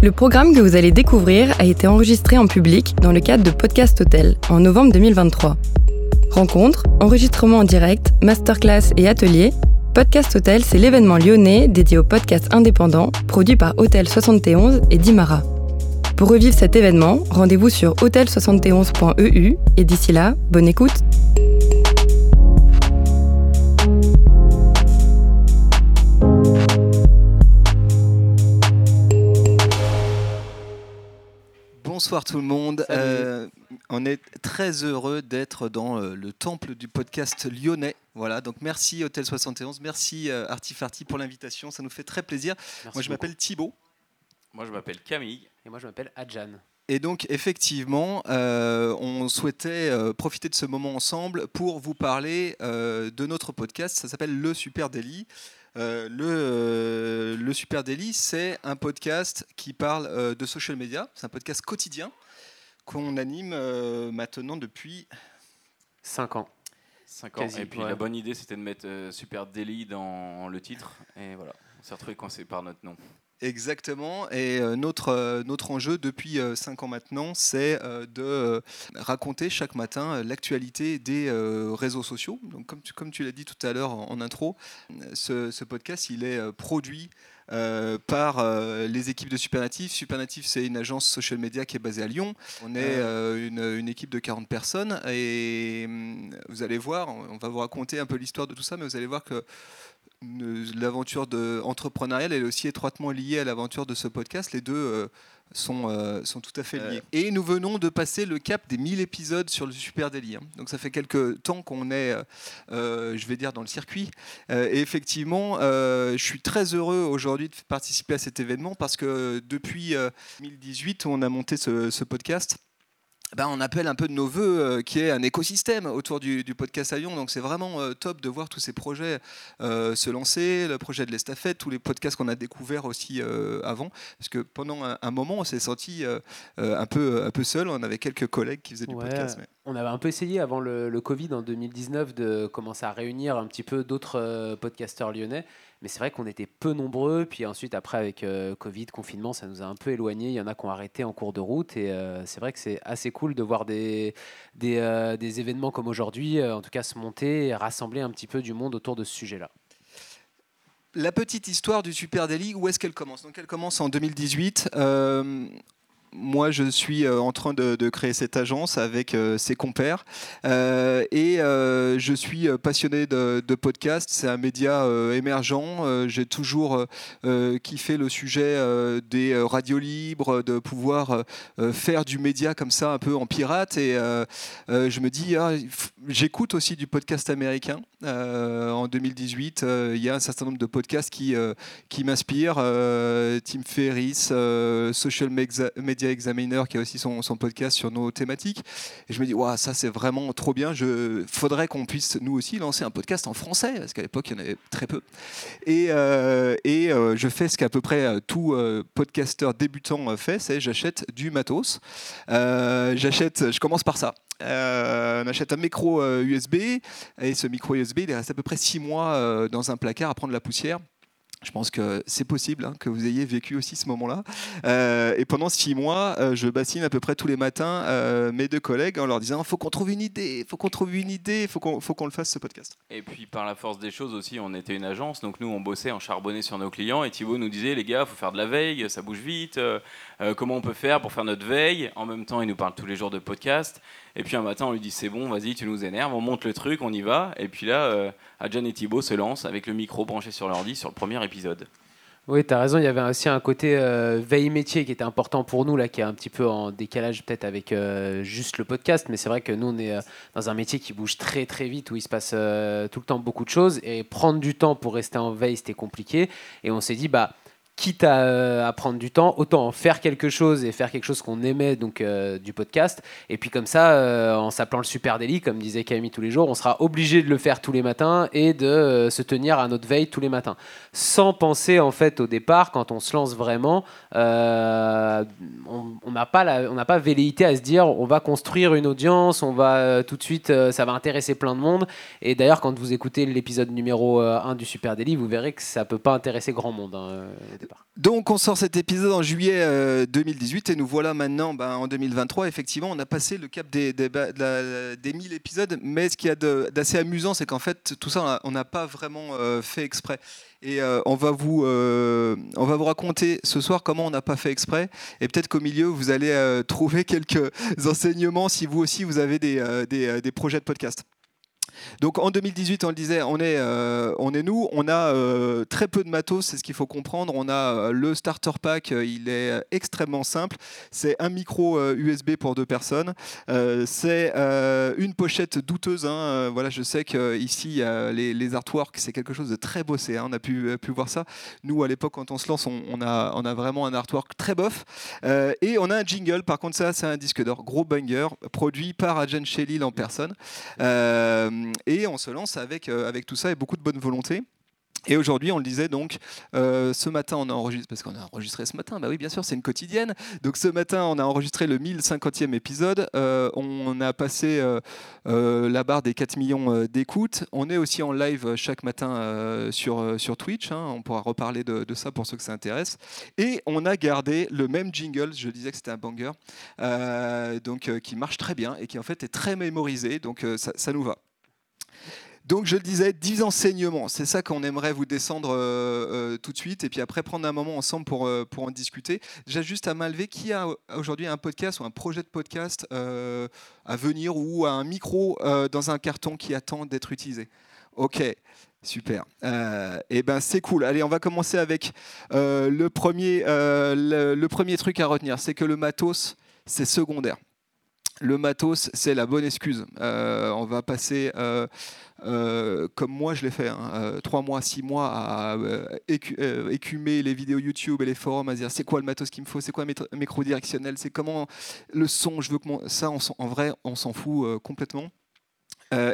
Le programme que vous allez découvrir a été enregistré en public dans le cadre de Podcast Hotel en novembre 2023. Rencontres, enregistrements en direct, masterclass et ateliers, Podcast Hotel, c'est l'événement lyonnais dédié au podcast indépendant produit par Hôtel 71 et Dimara. Pour revivre cet événement, rendez-vous sur hôtel71.eu et d'ici là, bonne écoute. Bonsoir tout le monde. Euh, on est très heureux d'être dans euh, le temple du podcast lyonnais. Voilà, donc merci Hôtel 71, merci euh, Artifarty pour l'invitation, ça nous fait très plaisir. Moi je m'appelle Thibaut. Moi je m'appelle Camille. Et moi je m'appelle Adjan. Et donc effectivement, on souhaitait profiter de ce moment ensemble pour vous parler de notre podcast. Ça s'appelle Le Super Daily. Euh, le, euh, le, Super Daily, c'est un podcast qui parle euh, de social media. C'est un podcast quotidien qu'on anime maintenant depuis 5 ans. 5 ans. et puis la bonne idée, c'était de mettre Super Daily dans le titre. Et voilà, on s'est retrouvé coincé par notre nom. Exactement. Et euh, notre, euh, notre enjeu depuis euh, cinq ans maintenant, c'est de raconter chaque matin l'actualité des réseaux sociaux. Donc, comme tu, comme tu l'as dit tout à l'heure en, intro, ce, ce, podcast, il est produit par les équipes de Supernative. Supernative, c'est une agence social media qui est basée à Lyon. On est une, une, équipe de 40 personnes et hum, vous allez voir, on va vous raconter un peu l'histoire de tout ça, mais vous allez voir que l'aventure entrepreneuriale elle est aussi étroitement liée à l'aventure de ce podcast. Les deux euh, sont, euh, sont tout à fait liés. Et nous venons de passer le cap des 1000 épisodes sur le Super Daily. Hein. Donc ça fait quelques temps qu'on est, euh, je vais dire, dans le circuit. et effectivement, je suis très heureux aujourd'hui de participer à cet événement parce que depuis 2018, on a monté ce, ce podcast. Ben, on appelle un peu de nos voeux euh, qui est un écosystème autour du, podcast à Lyon. Donc c'est vraiment euh, top de voir tous ces projets euh, se lancer, le projet de l'estafette, tous les podcasts qu'on a découverts aussi avant. Parce que pendant un, moment, on s'est senti un, peu, un peu seul. On avait quelques collègues qui faisaient du podcast. On avait un peu essayé avant le, le, Covid en 2019 de commencer à réunir un petit peu d'autres podcasteurs lyonnais. Mais c'est vrai qu'on était peu nombreux. Puis ensuite, après, avec euh, Covid, confinement, ça nous a un peu éloignés. Il y en a qui ont arrêté en cours de route. Et euh, c'est vrai que c'est assez cool de voir des, des, euh, événements comme aujourd'hui, en tout cas, se monter et rassembler un petit peu du monde autour de ce sujet-là. La petite histoire du Super Daily, où est-ce qu'elle commence? Donc, elle commence en 2018 moi, je suis euh, en train de, créer cette agence avec euh, ses compères euh, et je suis passionné de, de podcast. C'est un média émergent. J'ai toujours kiffé le sujet des radios libres, de pouvoir faire du média comme ça un peu en pirate. Et je me dis, ah, j'écoute aussi du podcast américain. en 2018, il y a un certain nombre de podcasts qui, qui m'inspirent. Tim Ferriss, Social Media Examiner qui a aussi son, podcast sur nos thématiques. Et je me dis, ça c'est vraiment trop bien. Il faudrait qu'on puisse nous aussi lancer un podcast en français, parce qu'à l'époque il y en avait très peu. Et, euh, et euh, je fais ce qu'à peu près euh, tout podcasteur débutant fait, c'est j'achète du matos. j'achète, je commence par ça. on achète un micro USB et ce micro USB il reste à peu près six mois dans un placard à prendre la poussière. Je pense que c'est possible hein, que vous ayez vécu aussi ce moment-là. Euh, et pendant six mois, euh, je bassine à peu près tous les matins euh, mes deux collègues en leur disant faut qu'on trouve une idée, faut qu'on trouve une idée, faut qu'on faut qu'on le fasse ce podcast. Et puis par la force des choses aussi, on était une agence, donc nous on bossait en charbonné sur nos clients. Et Thibaut nous disait les gars, faut faire de la veille, ça bouge vite. comment on peut faire pour faire notre veille? En même temps, il nous parle tous les jours de podcast. Et puis un matin, on lui dit c'est bon, vas-y, tu nous énerves, on monte le truc, on y va. Et puis là, euh, Adjan et Thibaut se lancent avec le micro branché sur l'ordi sur le premier épisode. Oui, tu as raison, il y avait aussi un côté euh, veille métier qui était important pour nous, là, qui est un petit peu en décalage peut-être avec euh, juste le podcast, mais c'est vrai que nous, on est dans un métier qui bouge très très vite, où il se passe tout le temps beaucoup de choses, et prendre du temps pour rester en veille, c'était compliqué, et on s'est dit, bah, quitte euh, à, prendre du temps, autant en faire quelque chose et faire quelque chose qu'on aimait, donc euh, du podcast. Et puis comme ça, euh, en s'appelant le Super Daily, comme disait Camille tous les jours, on sera obligé de le faire tous les matins et de se tenir à notre veille tous les matins. Sans penser en fait au départ, quand on se lance vraiment, on n'a pas, on pas velléité à se dire on va construire une audience, on va tout de suite, ça va intéresser plein de monde. Et d'ailleurs, quand vous écoutez l'épisode numéro 1 du Super Daily, vous verrez que ça peut pas intéresser grand monde. Hein Donc on sort cet épisode en juillet euh, 2018 et nous voilà maintenant ben, en 2023. Effectivement, on a passé le cap des, des, ba- de la- des 1000 épisodes, mais ce qu'il y a d'assez amusant, c'est qu'en fait, tout ça, on n'a pas vraiment euh, fait exprès. Et euh, on, va vous, euh, on va vous raconter ce soir comment on n'a pas fait exprès. Et peut-être qu'au milieu, vous allez euh, trouver quelques enseignements si vous aussi, vous avez euh, euh, des projets de podcast. Donc en 2018, on le disait, on est, euh, on est nous, on a euh, très peu de matos, c'est ce qu'il faut comprendre. On a euh, le starter pack, il est extrêmement simple. C'est un micro USB pour deux personnes. C'est une pochette douteuse. hein. Voilà, je sais qu'ici, les, artworks, c'est quelque chose de très bossé. hein. On a pu, pu voir ça. Nous, à l'époque, quand on se lance, on, a, vraiment un artwork très bof. Et on a un jingle, par contre, ça, c'est un disque d'or, gros banger, produit par Adjan Shelil en personne. Et on se lance avec, euh, avec tout ça et beaucoup de bonne volonté. Et aujourd'hui, on le disait donc, euh, ce matin, on a enregistré, parce qu'on a enregistré ce matin, bah oui, bien sûr, c'est une quotidienne. Donc ce matin, on a enregistré le 1050e épisode. Euh, on a passé euh, euh, la barre des 4 millions euh, d'écoutes. On est aussi en live chaque matin euh, sur, euh, sur Twitch. hein. On pourra reparler de, ça pour ceux que ça intéresse. Et on a gardé le même jingle, je disais que c'était un banger, euh, donc, euh, qui marche très bien et qui en fait est très mémorisé. Donc euh, ça nous va. Donc je le disais, 10 enseignements, c'est ça qu'on aimerait vous descendre euh, euh, tout de suite et puis après prendre un moment ensemble pour, euh, en discuter. Déjà juste à main qui a aujourd'hui un podcast ou un projet de podcast à venir ou un micro dans un carton qui attend d'être utilisé? Ok, super. Et ben c'est cool. Allez, on va commencer avec le, premier, le premier truc à retenir, c'est que le matos, c'est secondaire. Le matos, c'est la bonne excuse. Euh, on va passer, euh, euh, comme moi je l'ai fait, hein, euh, trois mois, six mois à écu- écumer les vidéos YouTube et les forums, à dire c'est quoi le matos qu'il me faut, c'est quoi le micro directionnel, c'est comment le son, je veux que mon... ça, en vrai, on s'en fout complètement.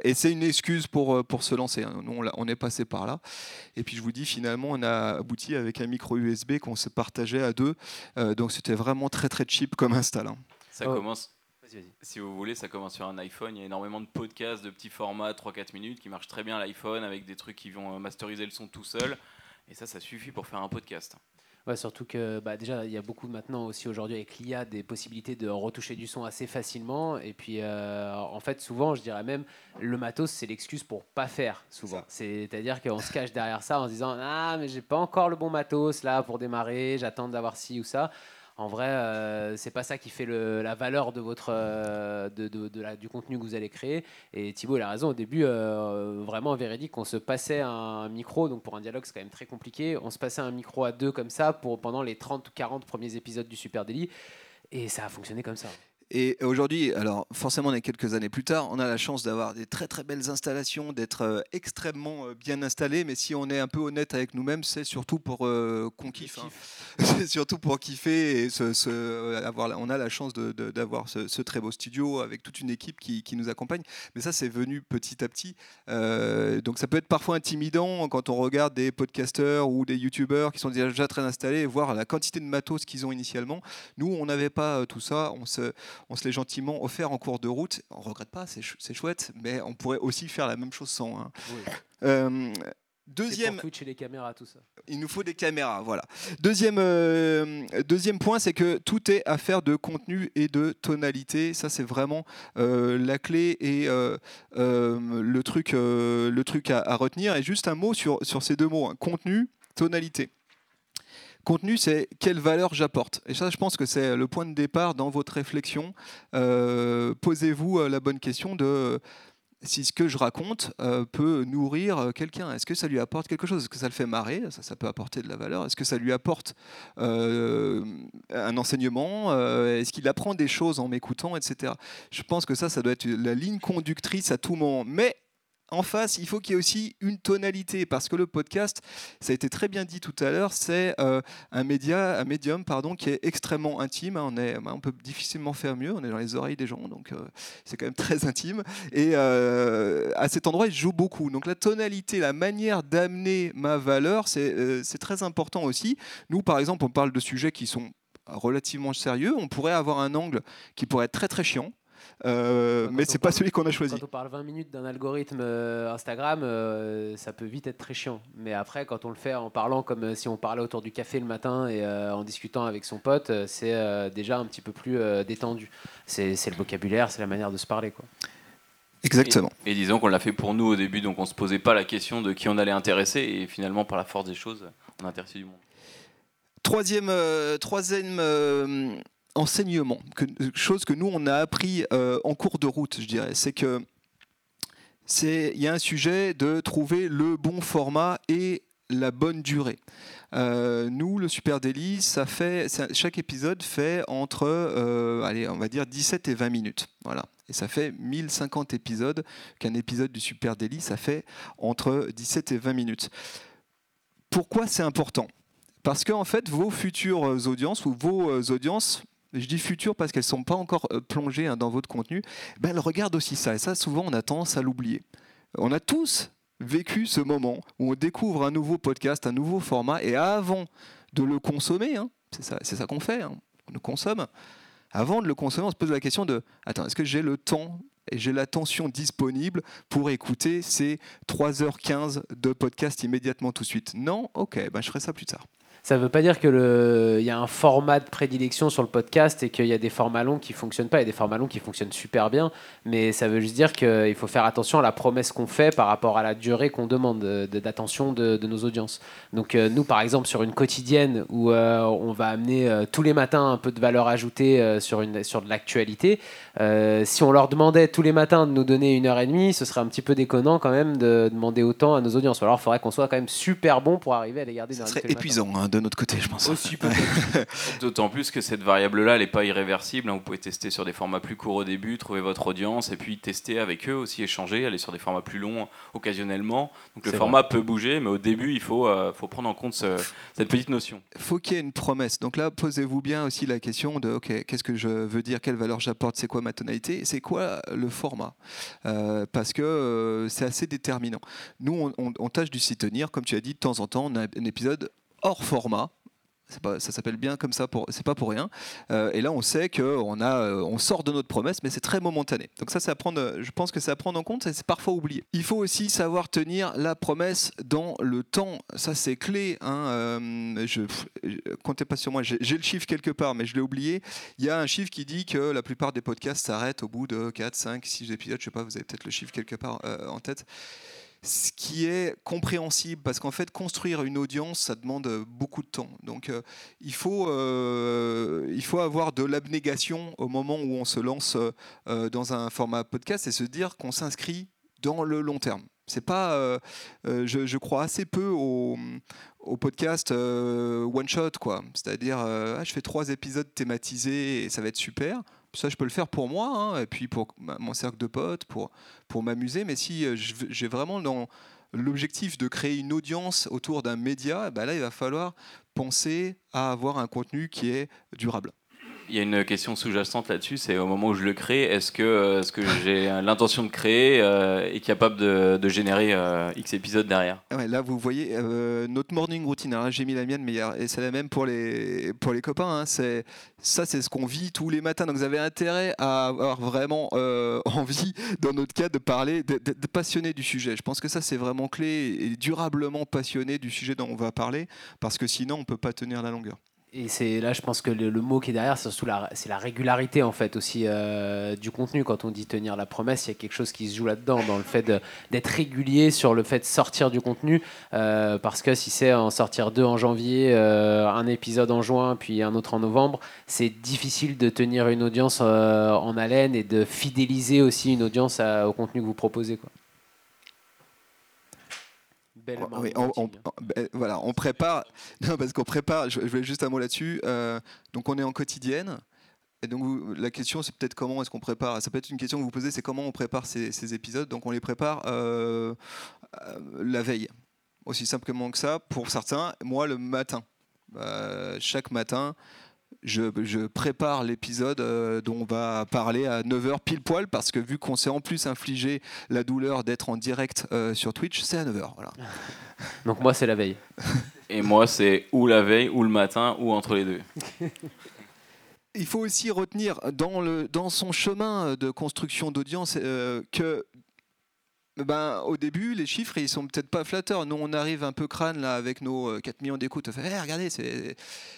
Et c'est une excuse pour, pour se lancer. hein. Nous, on, est passé par là. Et puis, je vous dis, finalement, on a abouti avec un micro USB qu'on se partageait à deux. Donc, c'était vraiment très, très cheap comme install. hein. Ça commence, Vas-y, vas-y. si vous voulez, ça commence sur un iPhone. Il y a énormément de podcasts de petits formats, 3-4 minutes, qui marchent très bien à l'iPhone avec des trucs qui vont euh, masteriser le son tout seul. Et ça, ça suffit pour faire un podcast. Ouais, surtout que bah, déjà, il y a beaucoup maintenant aussi aujourd'hui avec l'IA des possibilités de retoucher du son assez facilement. Et puis, euh, en fait, souvent, je dirais même, le matos, c'est l'excuse pour pas faire, souvent. C'est-à-dire qu'on se cache derrière ça en se disant Ah, mais j'ai pas encore le bon matos là pour démarrer, j'attends d'avoir ci ou ça. En vrai, euh, c'est pas ça qui fait la valeur de votre, euh, du contenu que vous allez créer. Et Thibaut a raison, au début, euh, vraiment véridique, on se passait un micro, donc pour un dialogue, c'est quand même très compliqué. On se passait un micro à deux comme ça pour, pendant les 30 ou 40 premiers épisodes du Super Daily. Et ça a fonctionné comme ça. Et aujourd'hui, alors forcément, on est quelques années plus tard, on a la chance d'avoir des très très belles installations, d'être euh, extrêmement euh, bien installés. Mais si on est un peu honnête avec nous-mêmes, c'est surtout pour euh, qu'on kiffe. hein. c'est surtout pour kiffer et se, se- euh, avoir. On a la chance d'avoir ce, ce très beau studio avec toute une équipe qui, qui nous accompagne. Mais ça, c'est venu petit à petit. Euh, donc ça peut être parfois intimidant quand on regarde des podcasteurs ou des youtubeurs qui sont déjà très installés voir la quantité de matos qu'ils ont initialement. Nous, on n'avait pas tout ça. On se, on se l'est gentiment offert en cours de route. On regrette pas, c'est chou- c'est chouette, mais on pourrait aussi faire la même chose sans. hein. Euh, deuxième, pour Twitch et les caméras, tout ça. il nous faut des caméras, voilà. Deuxième, euh, deuxième point, c'est que tout est affaire de contenu et de tonalité. Ça, c'est vraiment euh, la clé et euh, le truc, le truc à, à retenir. Et juste un mot sur, sur ces deux mots, hein. contenu, tonalité. Contenu, c'est quelle valeur j'apporte. Et ça, je pense que c'est le point de départ dans votre réflexion. Euh, Posez-vous euh, la bonne question de euh, si ce que je raconte peut nourrir quelqu'un. Est-ce que ça lui apporte quelque chose? Est-ce que ça le fait marrer? Ça, ça peut apporter de la valeur. Est-ce que ça lui apporte un enseignement? Est-ce qu'il apprend des choses en m'écoutant, etc. Je pense que ça, ça doit être la ligne conductrice à tout moment. Mais en face, il faut qu'il y ait aussi une tonalité, parce que le podcast, ça a été très bien dit tout à l'heure, c'est euh, un média, un médium, pardon, qui est extrêmement intime. hein. On, est, on peut difficilement faire mieux. On est dans les oreilles des gens, donc euh, c'est quand même très intime. Et euh, à cet endroit, il joue beaucoup. Donc la tonalité, la manière d'amener ma valeur, c'est très important aussi. Nous, par exemple, on parle de sujets qui sont relativement sérieux. On pourrait avoir un angle qui pourrait être très très chiant. Euh, mais c'est pas parle- celui qu'on a choisi. Quand on parle 20 minutes d'un algorithme euh, Instagram, euh, ça peut vite être très chiant. Mais après, quand on le fait en parlant comme euh, si on parlait autour du café le matin et euh, en discutant avec son pote, c'est euh, déjà un petit peu plus euh, détendu. C'est le vocabulaire, c'est la manière de se parler. Quoi. Exactement. Et, et disons qu'on l'a fait pour nous au début, donc on se posait pas la question de qui on allait intéresser, et finalement, par la force des choses, on a intéressé du monde. Troisième, euh, troisième euh, enseignement, chose que nous on a appris euh, en cours de route, je dirais, c'est que il y a un sujet de trouver le bon format et la bonne durée. Euh, nous, le Super Daily, ça fait, chaque épisode fait entre, euh, allez, on va dire 17 et 20 minutes. Voilà. Et ça fait 1050 épisodes, qu'un épisode du Super Daily, ça fait entre 17 et 20 minutes. Pourquoi c'est important? Parce que en fait, vos futures audiences ou vos audiences, je dis futures parce qu'elles ne sont pas encore euh, plongées hein, dans votre contenu, ben, elles regardent aussi ça. Et ça, souvent, on a tendance à l'oublier. On a tous vécu ce moment où on découvre un nouveau podcast, un nouveau format, et avant de le consommer, hein, c'est ça, ça qu'on fait, hein, on le consomme. Avant de le consommer, on se pose la question de attends, est-ce que j'ai le temps et j'ai l'attention disponible pour écouter ces 3h15 de podcast immédiatement tout de suite? Non? Ok, ben je ferai ça plus tard. Ça ne veut pas dire qu'il y a un format de prédilection sur le podcast et qu'il y a des formats longs qui ne fonctionnent pas. Il y a des formats longs qui fonctionnent super bien, mais ça veut juste dire qu'il faut faire attention à la promesse qu'on fait par rapport à la durée qu'on demande de- de- d'attention de, de nos audiences. Donc euh, nous, par exemple, sur une quotidienne où euh, on va amener euh, tous les matins un peu de valeur ajoutée euh, sur, une, sur de l'actualité, euh, si on leur demandait tous les matins de nous donner une heure et demie, ce serait un petit peu déconnant quand même de demander autant à nos audiences. Alors il faudrait qu'on soit quand même super bon pour arriver à les garder une Ça serait épuisant hein, de notre côté, je pense. Aussi peut-être. D'autant plus que cette variable-là, elle n'est pas irréversible. hein. Vous pouvez tester sur des formats plus courts au début, trouver votre audience, et puis tester avec eux aussi, échanger, aller sur des formats plus longs occasionnellement. Donc le C'est format peut bouger, mais au début, il faut, euh, faut prendre en compte ce- cette petite notion. faut qu'il y ait une promesse. Donc là, posez-vous bien aussi la question de ok, qu'est-ce que je veux dire, quelle valeur j'apporte, c'est quoi ma tonalité, c'est quoi le format, Euh, parce que euh, c'est assez déterminant. Nous, on, on- on tâche de s'y tenir, comme tu as dit, de temps en temps, on a un épisode hors format. Ça s'appelle bien comme ça, c'est pas pour rien. Euh, et là, on sait qu'on a, euh, sort de notre promesse, mais c'est très momentané. Donc ça, à prendre, je pense que c'est à prendre en compte, c'est parfois oublié. Il faut aussi savoir tenir la promesse dans le temps. Ça, c'est clé. Hein. Euh, je, comptez pas sur moi. J'ai, le chiffre quelque part, mais je l'ai oublié. Il y a un chiffre qui dit que la plupart des podcasts s'arrêtent au bout de 4, 5, 6 épisodes. Je sais pas, vous avez peut-être le chiffre quelque part en tête ce qui est compréhensible parce qu'en fait construire une audience ça demande beaucoup de temps. Donc euh, il faut euh, il faut avoir de l'abnégation au moment où on se lance euh, dans un format podcast et se dire qu'on s'inscrit dans le long terme. C'est pas je, crois assez peu au, au podcast one shot quoi. C'est-à-dire ah, je fais trois épisodes thématisés et ça va être super ça je peux le faire pour moi hein, et puis pour mon cercle de potes pour m'amuser, mais si euh, j'ai vraiment l'objectif de créer une audience autour d'un média, bah là il va falloir penser à avoir un contenu qui est durable. Il y a une question sous-jacente là-dessus, c'est au moment où je le crée, est-ce que euh, ce que j'ai l'intention de créer euh, est capable de, générer euh, X épisodes derrière? Là vous voyez euh, notre morning routine. Là, j'ai mis la mienne, mais et c'est la même pour les pour les copains. hein. Ça, c'est ce qu'on vit tous les matins. Donc vous avez intérêt à avoir vraiment envie, dans notre cas, de parler, d'être passionné du sujet. Je pense que ça c'est vraiment clé et durablement passionné du sujet dont on va parler, parce que sinon on peut pas tenir la longueur. Et c'est là, je pense que le, mot qui est derrière, c'est surtout la, c'est la régularité en fait aussi euh, du contenu. Quand on dit tenir la promesse, il y a quelque chose qui se joue là-dedans, dans le fait d'être régulier sur le fait de sortir du contenu. euh, parce que si c'est en sortir deux en janvier, euh, un épisode en juin, puis un autre en novembre, c'est difficile de tenir une audience en haleine et de fidéliser aussi une audience au contenu que vous proposez. Belle Oui, on, ben, voilà, on prépare. Non, parce qu'on prépare. Je, je voulais juste un mot là-dessus. Euh, donc, on est en quotidienne. Et donc, vous- la question, c'est peut-être comment est-ce qu'on prépare. Ça peut être une question que vous posez, c'est comment on prépare ces, ces épisodes. Donc, on les prépare euh, euh, la veille. Aussi simplement que ça, pour certains. Moi, le matin. Chaque matin, je, je prépare l'épisode euh, dont on va parler à 9h pile poil, parce que vu qu'on s'est en plus infligé la douleur d'être en direct euh, sur Twitch, c'est à 9h. Voilà. Donc moi, c'est la veille. Et moi, c'est ou la veille, ou le matin, ou entre les deux. il faut aussi retenir dans, le, dans son chemin de construction d'audience euh, que ben, au début, les chiffres, ils sont peut-être pas flatteurs. Nous, on arrive un peu crâne là avec nos 4 euh, millions d'écoutes. Eh, regardez, c'est.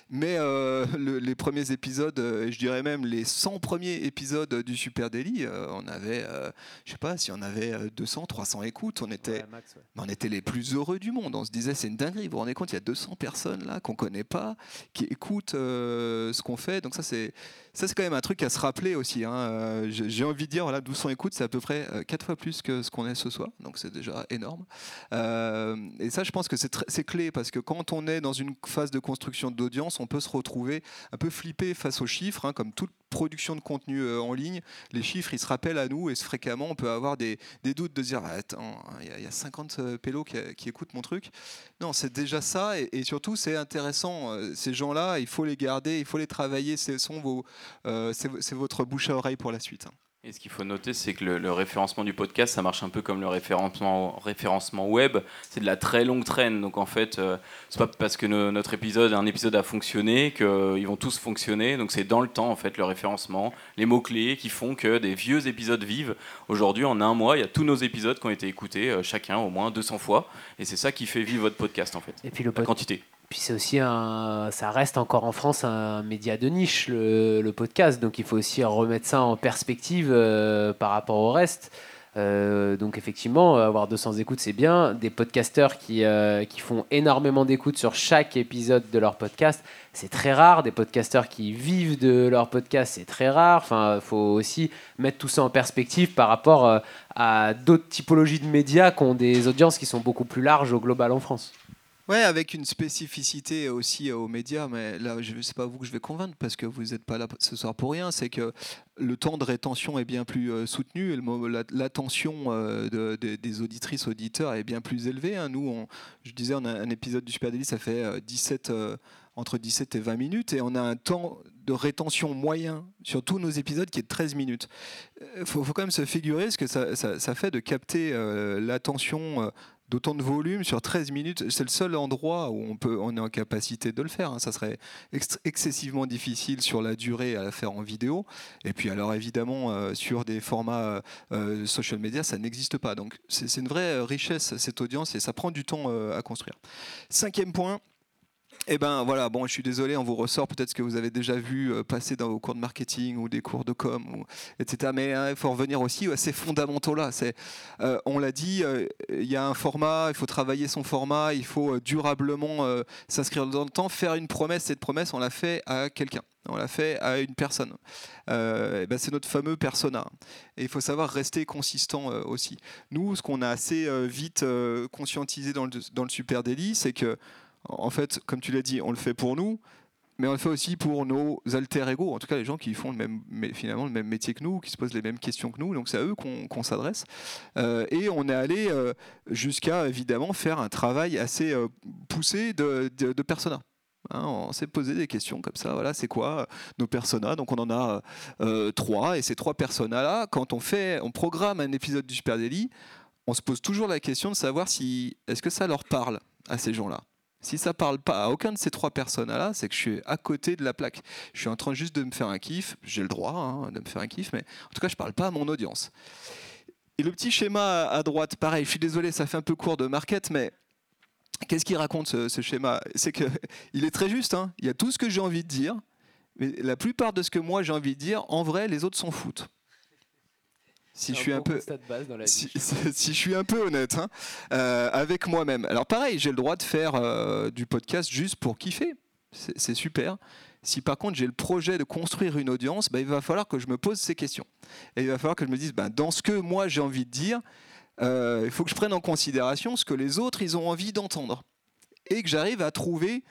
Mais euh, les premiers épisodes, euh, je dirais même les 100 premiers épisodes du Super Daily, on avait, je sais pas, si on avait 200, 300 écoutes, on était, on était les plus heureux du monde. On se disait, c'est une dinguerie. Vous vous rendez compte, il y a 200 personnes là qu'on connaît pas, qui écoutent ce qu'on fait. Donc ça, c'est ça, c'est quand même un truc à se rappeler aussi. Hein. J'ai envie de dire, voilà, 1200 écoutes, c'est à peu près 4 fois plus que ce qu'on est ce soir, donc c'est déjà énorme. Euh, et ça, je pense que c'est clé parce que quand on est dans une phase de construction d'audience, on peut se retrouver un peu flippé face aux chiffres, hein, comme toute production de contenu euh, en ligne. Les chiffres, ils se rappellent à nous et fréquemment, on peut avoir des, doutes de dire attends, il y, a 50 euh, pélos qui, écoutent mon truc. Non, c'est déjà ça et, surtout, c'est intéressant. Ces gens-là, il faut les garder, il faut les travailler. C'est votre bouche à oreille pour la suite. Hein. Et ce qu'il faut noter, c'est que le, référencement du podcast, ça marche un peu comme le référencement, référencement web. C'est de la très longue traîne. Donc en fait, euh, c'est pas parce que notre épisode, un épisode a fonctionné qu'ils vont tous fonctionner. Donc c'est dans le temps en fait le référencement, les mots clés qui font que des vieux épisodes vivent. Aujourd'hui, en un mois, il y a tous nos épisodes qui ont été écoutés, euh, chacun au moins 200 fois. Et c'est ça qui fait vivre votre podcast en fait. Et puis le la quantité. Puis c'est aussi un, ça reste encore en France un média de niche, le, podcast. Donc il faut aussi remettre ça en perspective euh, par rapport au reste. Euh, donc effectivement, avoir 200 écoutes, c'est bien. Des podcasteurs qui, euh, qui font énormément d'écoutes sur chaque épisode de leur podcast, c'est très rare. Des podcasteurs qui vivent de leur podcast, c'est très rare. Enfin, faut aussi mettre tout ça en perspective par rapport à d'autres typologies de médias qui ont des audiences qui sont beaucoup plus larges au global en France. Ouais, avec une spécificité aussi aux médias, mais là, je sais pas vous que je vais convaincre parce que vous n'êtes pas là ce soir pour rien. C'est que le temps de rétention est bien plus euh, soutenu l'attention euh, des auditrices auditeurs est bien plus élevée. Hein. Nous, je disais, on a un épisode du Super Daily, ça fait 17 euh, entre 17 et 20 minutes et on a un temps de rétention moyen sur tous nos épisodes qui est de 13 minutes. Il faut, quand même se figurer ce que ça fait de capter l'attention d'autant de volume sur 13 minutes. C'est le seul endroit où on, peut, est en capacité de le faire. Hein. Ça serait excessivement difficile sur la durée à la faire en vidéo. Et puis alors évidemment, euh, sur des formats euh, euh, social media, ça n'existe pas. Donc c'est une vraie richesse, cette audience, et ça prend du temps à construire. Cinquième point, eh ben voilà, bon, je suis désolé, on vous ressort peut-être ce que vous avez déjà vu euh, passer dans vos cours de marketing ou des cours de com, ou, etc. Mais hein, il faut revenir aussi à ces fondamentaux-là. Euh, on l'a dit, euh, il y a un format, il faut travailler son format, il faut durablement s'inscrire dans le temps, faire une promesse. Cette promesse, on l'a fait à quelqu'un. On l'a fait à une personne. Eh ben c'est notre fameux persona. Et il faut savoir rester consistant aussi. Nous, ce qu'on a assez vite conscientisé dans le, Super Daily, c'est que en fait, comme tu l'as dit, on le fait pour nous, mais on le fait aussi pour nos alter ego, en tout cas les gens qui font le même, finalement le même métier que nous, qui se posent les mêmes questions que nous. Donc c'est à eux qu'on s'adresse. Euh, et on est allé euh, jusqu'à évidemment faire un travail assez euh, poussé de, de, persona. Hein, on s'est posé des questions comme ça. Voilà, c'est quoi nos personas? Donc on en a trois, et ces trois personas-là, quand on fait, on programme un épisode du Super Daily, on se pose toujours la question de savoir si est-ce que ça leur parle à ces gens-là? Si ça parle pas à aucun de ces trois personnes-là, c'est que je suis à côté de la plaque. Je suis en train juste de me faire un kiff. J'ai le droit hein, de me faire un kiff, mais en tout cas, je parle pas à mon audience. Et le petit schéma à droite, pareil. Je suis désolé, ça fait un peu court de market, mais qu'est-ce qu'il raconte ce, schéma? C'est que il est très juste. Hein. Il y a tout ce que j'ai envie de dire, mais la plupart de ce que moi j'ai envie de dire, en vrai, les autres s'en foutent si je suis un peu si, je suis un peu honnête hein, euh, avec moi-même. Alors pareil, j'ai le droit de faire euh, du podcast juste pour kiffer. C'est super. Si par contre j'ai le projet de construire une audience, bah, il va falloir que je me pose ces questions. Et il va falloir que je me dise, bah, dans ce que moi j'ai envie de dire, euh, il faut que je prenne en considération ce que les autres ils ont envie d'entendre. Et que j'arrive à trouver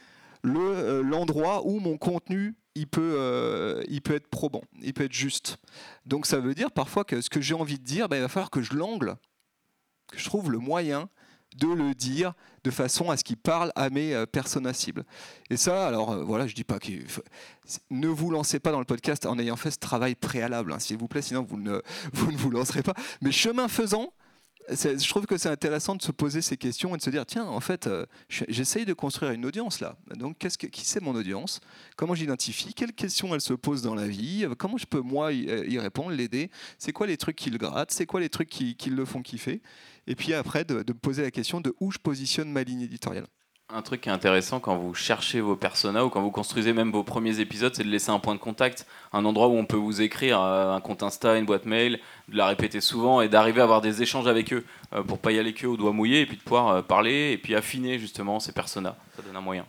l'endroit où mon contenu il peut, euh, il peut être probant, il peut être juste. Donc ça veut dire parfois que ce que j'ai envie de dire, ben, il va falloir que je l'angle, que je trouve le moyen de le dire de façon à ce qu'il parle à mes euh, personnes cibles. Et ça, alors euh, voilà, je dis pas que ne vous lancez pas dans le podcast en ayant fait ce travail préalable, hein, s'il vous plaît, sinon vous ne, vous ne vous lancerez pas. Mais chemin faisant, je trouve que c'est intéressant de se poser ces questions et de se dire tiens, en fait, euh, j'essaye de construire une audience là. Donc, qu'est-ce que, qui c'est mon audience? Comment j'identifie? Quelles questions elle se pose dans la vie? Comment je peux, moi, y, euh, répondre, l'aider? C'est quoi les trucs qui le grattent? C'est quoi les trucs qui, le font kiffer? Et puis après, de, de poser la question de où je positionne ma ligne éditoriale. Un truc qui est intéressant quand vous cherchez vos personas ou quand vous construisez même vos premiers épisodes, c'est de laisser un point de contact, un endroit où on peut vous écrire euh, un compte Insta, une boîte mail, de la répéter souvent et d'arriver à avoir des échanges avec eux euh, pour pas y aller que au doigt mouillé et puis de pouvoir euh, parler et puis affiner justement ces personas. Ça donne un moyen.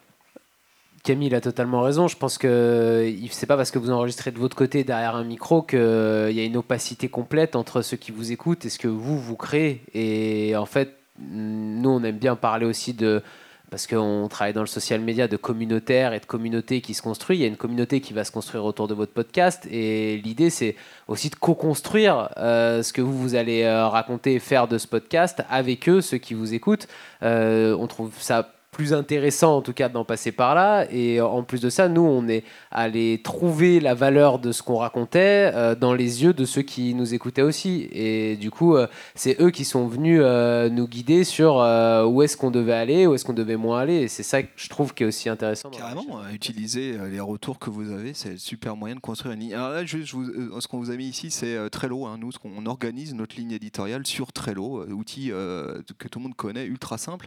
Camille a totalement raison. Je pense que c'est pas parce que vous enregistrez de votre côté derrière un micro qu'il y a une opacité complète entre ceux qui vous écoutent et ce que vous vous créez. Et en fait, nous on aime bien parler aussi de parce qu'on travaille dans le social media de communautaire et de communauté qui se construit. Il y a une communauté qui va se construire autour de votre podcast et l'idée c'est aussi de co-construire euh, ce que vous, vous allez euh, raconter et faire de ce podcast avec eux, ceux qui vous écoutent. Euh, on trouve ça plus intéressant en tout cas d'en passer par là. Et en plus de ça, nous, on est allé trouver la valeur de ce qu'on racontait euh, dans les yeux de ceux qui nous écoutaient aussi. Et du coup, euh, c'est eux qui sont venus euh, nous guider sur où est-ce qu'on devait aller, où est-ce qu'on devait moins aller. Et c'est ça que je trouve qui est aussi intéressant. Carrément, utiliser les retours que vous avez, c'est le super moyen de construire une ligne. Alors là, juste, ce qu'on vous a mis ici, c'est Trello. Hein. Nous, on organise notre ligne éditoriale sur Trello, outil que tout le monde connaît, ultra simple.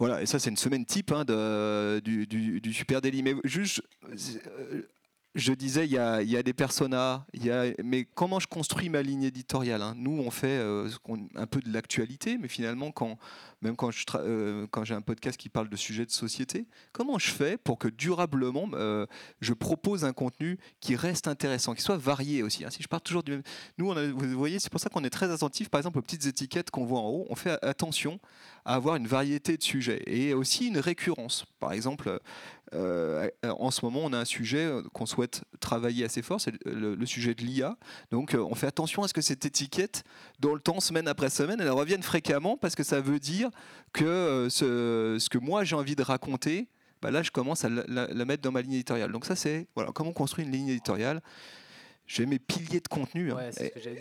Voilà, et ça c'est une semaine type hein, du, du, Super Daily. Mais juste, euh, je disais, il y a, des personas, y a, mais comment je construis ma ligne éditoriale hein? Nous, on fait euh, un peu de l'actualité, mais finalement, quand, même euh, quand j'ai un podcast qui parle de sujets de société, comment je fais pour que durablement, euh, je propose un contenu qui reste intéressant, qui soit varié aussi hein? Si je pars toujours du même... Nous, vous voyez, c'est pour ça qu'on est très attentif, par exemple, aux petites étiquettes qu'on voit en haut. On fait attention à avoir une variété de sujets et aussi une récurrence. Par exemple, euh, en ce moment, on a un sujet qu'on souhaite travailler assez fort, c'est le, sujet de l'IA. Donc, on fait attention à ce que cette étiquette, dans le temps, semaine après semaine, elle revienne fréquemment parce que ça veut dire que euh, ce, que moi j'ai envie de raconter, bah là je commence à la, mettre dans ma ligne éditoriale. Donc ça c'est voilà, comment on construit une ligne éditoriale. J'ai mes piliers de contenu. Hein.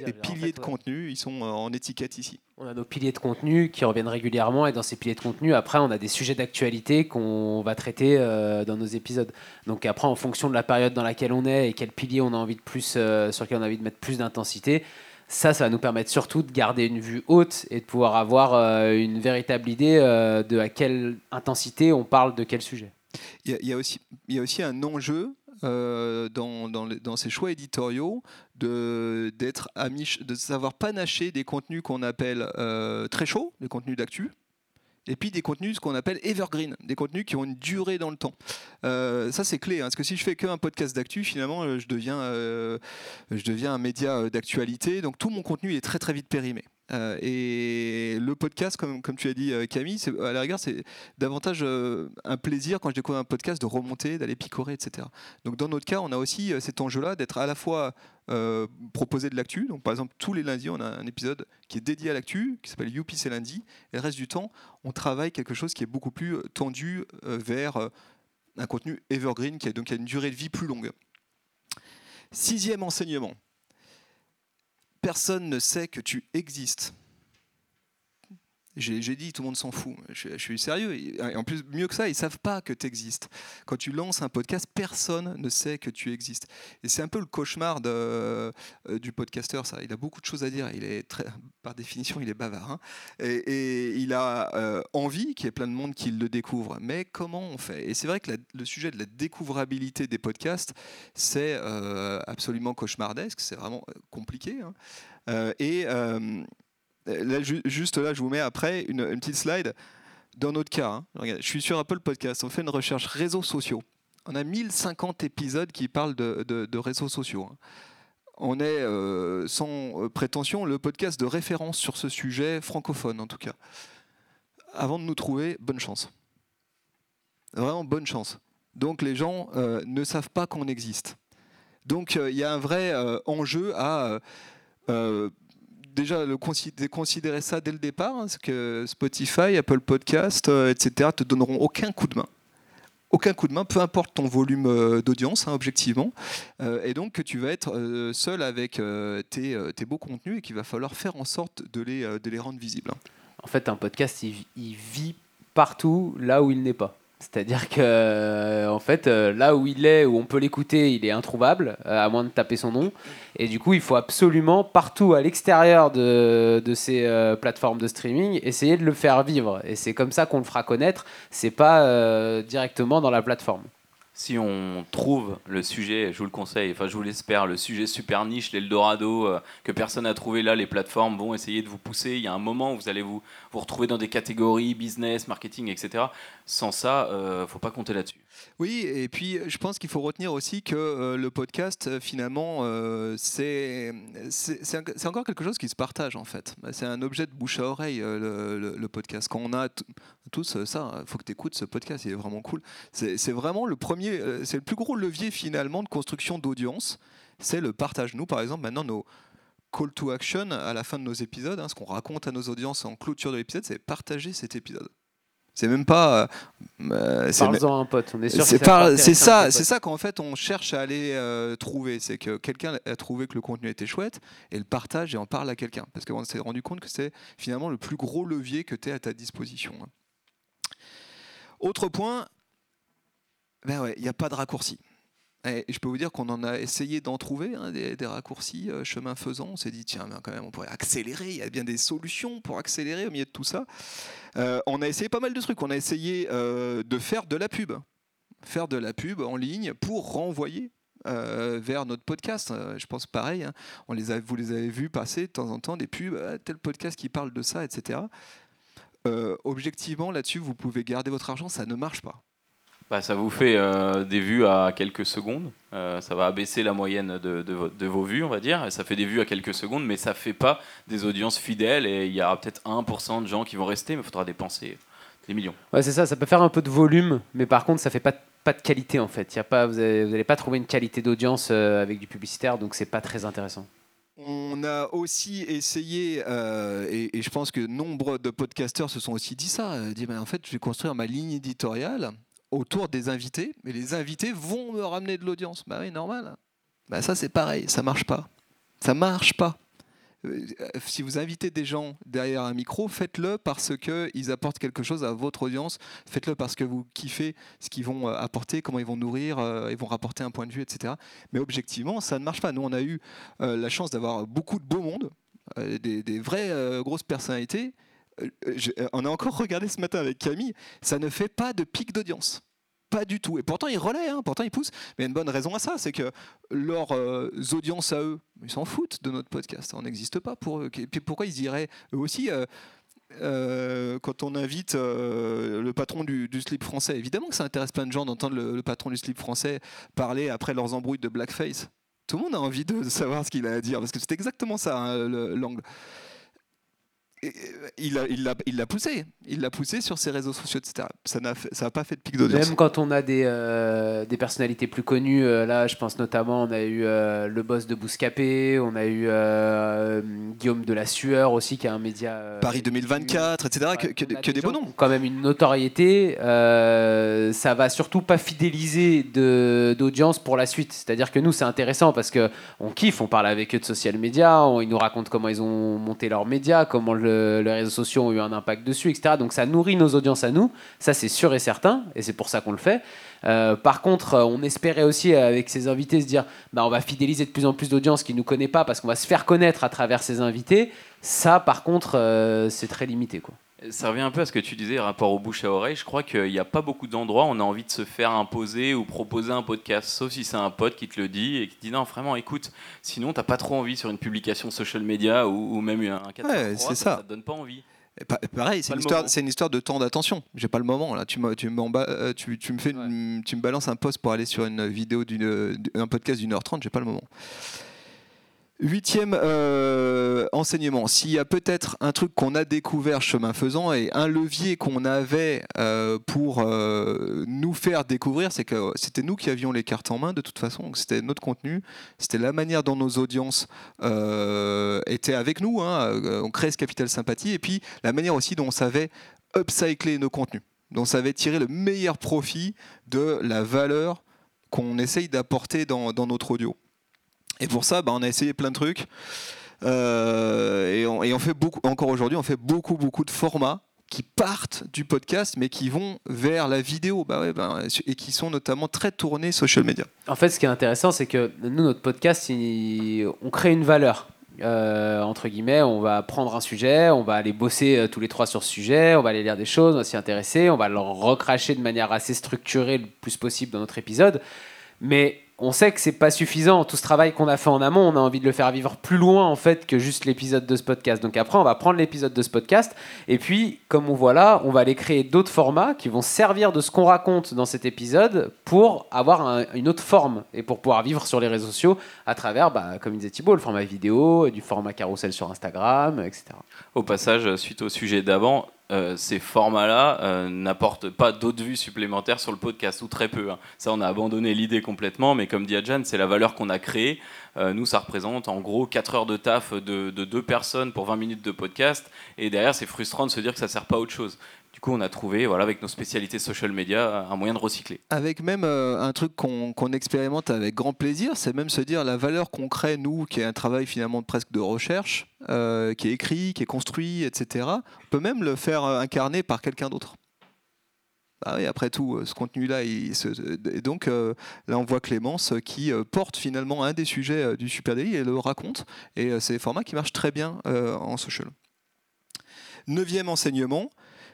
les piliers de contenu, ils sont euh, en étiquette ici. On a nos piliers de contenu qui reviennent régulièrement et dans ces piliers de contenu, après, on a des sujets d'actualité qu'on va traiter euh, dans nos épisodes. Donc après, en fonction de la période dans laquelle on est et quel pilier on a envie de plus, sur lequel on a envie de mettre plus d'intensité, ça, ça va nous permettre surtout de garder une vue haute et de pouvoir avoir euh, une véritable idée euh, de à quelle intensité on parle de quel sujet. Il y, a, aussi, il y a aussi un enjeu euh, dans, dans, ces choix éditoriaux de, de savoir panacher des contenus qu'on appelle très chauds, des contenus d'actu, et puis des contenus, ce qu'on appelle evergreen, des contenus qui ont une durée dans le temps. Euh, ça, c'est clé, hein, parce que si je fais qu'un podcast d'actu, finalement, euh, je deviens, euh, je deviens un média d'actualité, donc tout mon contenu est très très vite périmé. Euh, et le podcast, comme, tu as dit Camille, à la rigueur, c'est davantage un plaisir quand je découvre un podcast de remonter, d'aller picorer, etc. Donc dans notre cas, on a aussi cet enjeu-là d'être à la fois proposer de l'actu. Donc par exemple, tous les lundis, on a un épisode qui est dédié à l'actu, qui s'appelle Youpi c'est lundi. Et le reste du temps, on travaille quelque chose qui est beaucoup plus tendu vers un contenu evergreen qui a donc une durée de vie plus longue. Sixième enseignement. Personne ne sait que tu existes. J'ai dit, tout le monde s'en fout. Je, suis sérieux. En plus, mieux que ça, ils savent pas que tu existes. Quand tu lances un podcast, personne ne sait que tu existes. Et c'est un peu le cauchemar euh, du podcasteur. Ça, il a beaucoup de choses à dire. Il est par définition, il est bavard. Hein. Et, il a euh, envie qu'il y ait plein de monde qui le découvre. Mais comment on fait? Et c'est vrai que le sujet de la découvrabilité des podcasts, c'est euh, absolument cauchemardesque. C'est vraiment compliqué. Hein. et juste là, je vous mets après une, petite slide. Dans notre cas, hein, je suis sur Apple Podcast, on fait une recherche réseaux sociaux. On a 1050 épisodes qui parlent de, réseaux sociaux. Hein. On est, euh, sans euh, prétention, le podcast de référence sur ce sujet francophone, en tout cas. Avant de nous trouver, bonne chance. Vraiment bonne chance. Donc les gens euh, ne savent pas qu'on existe. Donc il y a un vrai enjeu à déjà le considérer ça dès le départ, hein, parce que Spotify, Apple Podcast, euh, etc., te donneront aucun coup de main. aucun coup de main, peu importe ton volume euh, d'audience, hein, objectivement, euh, et donc tu vas être seul avec tes, beaux contenus et qu'il va falloir faire en sorte de les, rendre visibles. En fait, un podcast, il vit partout là où il n'est pas. C'est-à-dire que, euh, en fait, euh, là où il est, où on peut l'écouter, il est introuvable, euh, à moins de taper son nom. Et du coup, il faut absolument, partout à l'extérieur de, de ces plateformes de streaming, essayer de le faire vivre. Et c'est comme ça qu'on le fera connaître. C'est pas directement dans la plateforme si on trouve le sujet, je vous le conseille, enfin je vous l'espère, le sujet super niche, l'Eldorado, euh, que personne n'a trouvé là, les plateformes vont essayer de vous pousser. Il y a un moment où vous allez vous, retrouver dans des catégories business, marketing, etc. Sans ça, euh, faut pas compter là-dessus. Oui, et puis je pense qu'il faut retenir aussi que euh, le podcast, euh, finalement, euh, c'est encore quelque chose qui se partage en fait. C'est un objet de bouche à oreille, le, podcast. Quand on a tous ça, il faut que tu écoutes ce podcast, il est vraiment cool. C'est vraiment le premier, c'est le plus gros levier finalement de construction d'audience, c'est le partage. Nous, par exemple, maintenant, nos call to action à la fin de nos épisodes, hein, ce qu'on raconte à nos audiences en clôture de l'épisode, c'est partager cet épisode. C'est même pas. Euh, euh c'est un pote. On est sûr. C'est ça, c'est ça qu'en fait on cherche à aller euh, trouver. C'est que quelqu'un a trouvé que le contenu était chouette et le partage et en parle à quelqu'un. Parce qu'on s'est rendu compte que c'est finalement le plus gros levier que tu as à ta disposition. Autre point, ben ouais, il n'y a pas de raccourci. Et je peux vous dire qu'on en a essayé d'en trouver hein, des, raccourcis euh, chemin faisant. On s'est dit tiens, quand même, on pourrait accélérer. Il y a bien des solutions pour accélérer au milieu de tout ça. Euh, on a essayé pas mal de trucs. On a essayé euh, de faire de la pub, faire de la pub en ligne pour renvoyer vers notre podcast. je pense pareil. Hein. on les a, vous les avez vus passer de temps en temps des pubs, tel podcast qui parle de ça, etc. objectivement, là-dessus, vous pouvez garder votre argent. Ça ne marche pas. Bah, ça vous fait euh, des vues à quelques secondes. Euh, ça va abaisser la moyenne de, de, vos vues, on va dire. ça fait des vues à quelques secondes, mais ça fait pas des audiences fidèles. Et il y aura peut-être 1% de gens qui vont rester, mais il faudra dépenser des millions. Ouais, c'est ça. Ça peut faire un peu de volume, mais par contre, ça fait pas, pas de qualité en fait. Y a pas, vous n'allez pas trouver une qualité d'audience euh, avec du publicitaire, donc c'est pas très intéressant. On a aussi essayé, et, et, je pense que nombre de podcasteurs se sont aussi dit ça, dit ben, en fait je vais construire ma ligne éditoriale autour des invités, mais les invités vont me ramener de l'audience. Bah oui, normal. Bah ça c'est pareil, ça marche pas. Ça marche pas. Euh, si vous invitez des gens derrière un micro, faites-le parce qu'ils apportent quelque chose à votre audience. Faites-le parce que vous kiffez ce qu'ils vont euh, apporter, comment ils vont nourrir, euh, ils vont rapporter un point de vue, etc. Mais objectivement, ça ne marche pas. Nous, on a eu la chance d'avoir beaucoup de beau monde, des, des vraies grosses personnalités euh, euh, on a encore regardé ce matin avec Camille, ça ne fait pas de pic d'audience. Pas du tout. Et pourtant, ils relaient, hein, pourtant, ils poussent. Mais il y a une bonne raison à ça, c'est que leurs euh, audiences à eux, ils s'en foutent de notre podcast. On n'existe pas pour eux. puis pourquoi ils iraient eux aussi quand on invite le patron du, slip français, évidemment que ça intéresse plein de gens d'entendre le, patron du slip français parler après leurs embrouilles de blackface. Tout le monde a envie de savoir ce qu'il a à dire, parce que c'est exactement ça, hein, l'angle il l'a il il poussé. Il l'a poussé sur ses réseaux sociaux, etc. Ça n'a ça pas fait de pic d'audience. Même quand on a des, euh, des personnalités plus connues, euh, là, je pense notamment, on a eu euh, le boss de Bouscapé, on a eu Guillaume de la Sueur aussi, qui a un média. Paris 2024, etc. que, que, des, beaux noms. Quand même une notoriété. ça va surtout pas fidéliser d'audience pour la suite. C'est-à-dire que nous, c'est intéressant parce que on kiffe, on parle avec eux de social media, ils nous racontent comment ils ont monté leurs médias, comment le les réseaux sociaux ont eu un impact dessus, etc. Donc ça nourrit nos audiences à nous, ça c'est sûr et certain, et c'est pour ça qu'on le fait. Euh, par contre, euh, on espérait aussi avec ces invités se dire, bah, on va fidéliser de plus en plus d'audience qui ne nous connaît pas parce qu'on va se faire connaître à travers ces invités. Ça, par contre, euh, c'est très limité. Quoi. Ça revient un peu à ce que tu disais, rapport aux bouche à oreille. Je crois qu'il n'y a pas beaucoup d'endroits où on a envie de se faire imposer ou proposer un podcast, sauf si c'est un pote qui te le dit et qui te dit non, vraiment, écoute, sinon, tu n'as pas trop envie sur une publication social media ou, même un 4 ouais, c'est ça. ça te donne pas envie. pareil, c'est une, histoire, une histoire de temps d'attention. J'ai pas le moment là. Tu, tu, euh, tu, tu me fais, tu me balances un post pour aller sur une vidéo d'une, un podcast d'une heure trente. J'ai pas le moment. Huitième euh, enseignement, s'il y a peut-être un truc qu'on a découvert chemin faisant et un levier qu'on avait euh, pour euh, nous faire découvrir, c'est que c'était nous qui avions les cartes en main de toute façon, c'était notre contenu, c'était la manière dont nos audiences étaient avec nous, hein, on crée ce capital sympathie, et puis la manière aussi dont on savait upcycler nos contenus. dont ça va tirer le meilleur profit de la valeur qu'on essaye d'apporter dans, notre audio. Et pour ça, bah, on a essayé plein de trucs. Euh, et, on, fait beaucoup, encore aujourd'hui, on fait beaucoup, beaucoup de formats qui partent du podcast, mais qui vont vers la vidéo, bah ouais, bah, et qui sont notamment très tournés social media. En fait, ce qui est intéressant, c'est que nous, notre podcast, on crée une valeur. Euh, entre guillemets, on va prendre un sujet, on va aller bosser euh, tous les trois sur ce sujet, on va aller lire des choses, on va s'y intéresser, on va le recracher de manière assez structurée le plus possible dans notre épisode. Mais on sait que c'est pas suffisant. Tout ce travail qu'on a fait en amont, on a envie de le faire vivre plus loin en fait que juste l'épisode de ce podcast. Donc après, on va prendre l'épisode de ce podcast et puis, comme on voit là, on va aller créer d'autres formats qui vont servir de ce qu'on raconte dans cet épisode pour avoir une autre forme et pour pouvoir vivre sur les réseaux sociaux à travers, bah, comme disait Thibault, le format vidéo, du format carousel sur Instagram, etc. Au passage, suite au sujet d'avant, euh, ces formats-là euh, n'apportent pas d'autres vues supplémentaires sur le podcast, ou très peu. Hein. Ça, on a abandonné l'idée complètement, mais comme dit Adjan, c'est la valeur qu'on a créée. Euh, nous, ça représente en gros 4 heures de taf de, de, deux personnes pour 20 minutes de podcast, et derrière, c'est frustrant de se dire que ça ne sert pas à autre chose. Du coup, on a trouvé, voilà, avec nos spécialités social media, un moyen de recycler. Avec même euh, un truc qu'on expérimente avec grand plaisir, c'est même se dire la valeur qu'on crée, nous, qui est un travail finalement presque de recherche, euh, qui est écrit, qui est construit, etc., on peut même le faire euh, incarner par quelqu'un d'autre. Ah après tout, ce contenu-là, et donc là, on voit Clémence qui porte finalement un des sujets du Super Daily et le raconte. Et c'est des formats qui marchent très bien en social. Neuvième enseignement,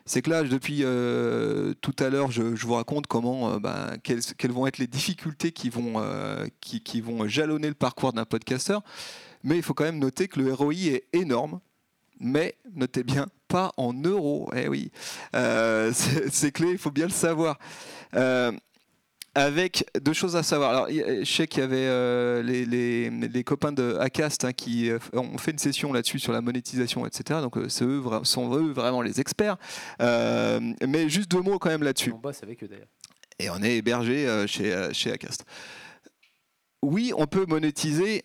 c'est que là, depuis euh, tout à l'heure, je, vous raconte comment, ben, quelles, vont être les difficultés qui vont, euh, qui, vont jalonner le parcours d'un podcasteur. Mais il faut quand même noter que le ROI est énorme. Mais notez bien, pas en euros. Eh oui, c'est clé, il faut bien le savoir avec deux choses à savoir. Alors, je sais qu'il y avait euh, les, copains de Acast hein, qui euh, ont fait une session là-dessus sur la monétisation, etc. Donc, euh, eux sont eux vraiment les experts. mais juste deux mots quand même là-dessus. On bosse avec eux d'ailleurs. Et on est hébergé chez, chez Acast. Oui, on peut monétiser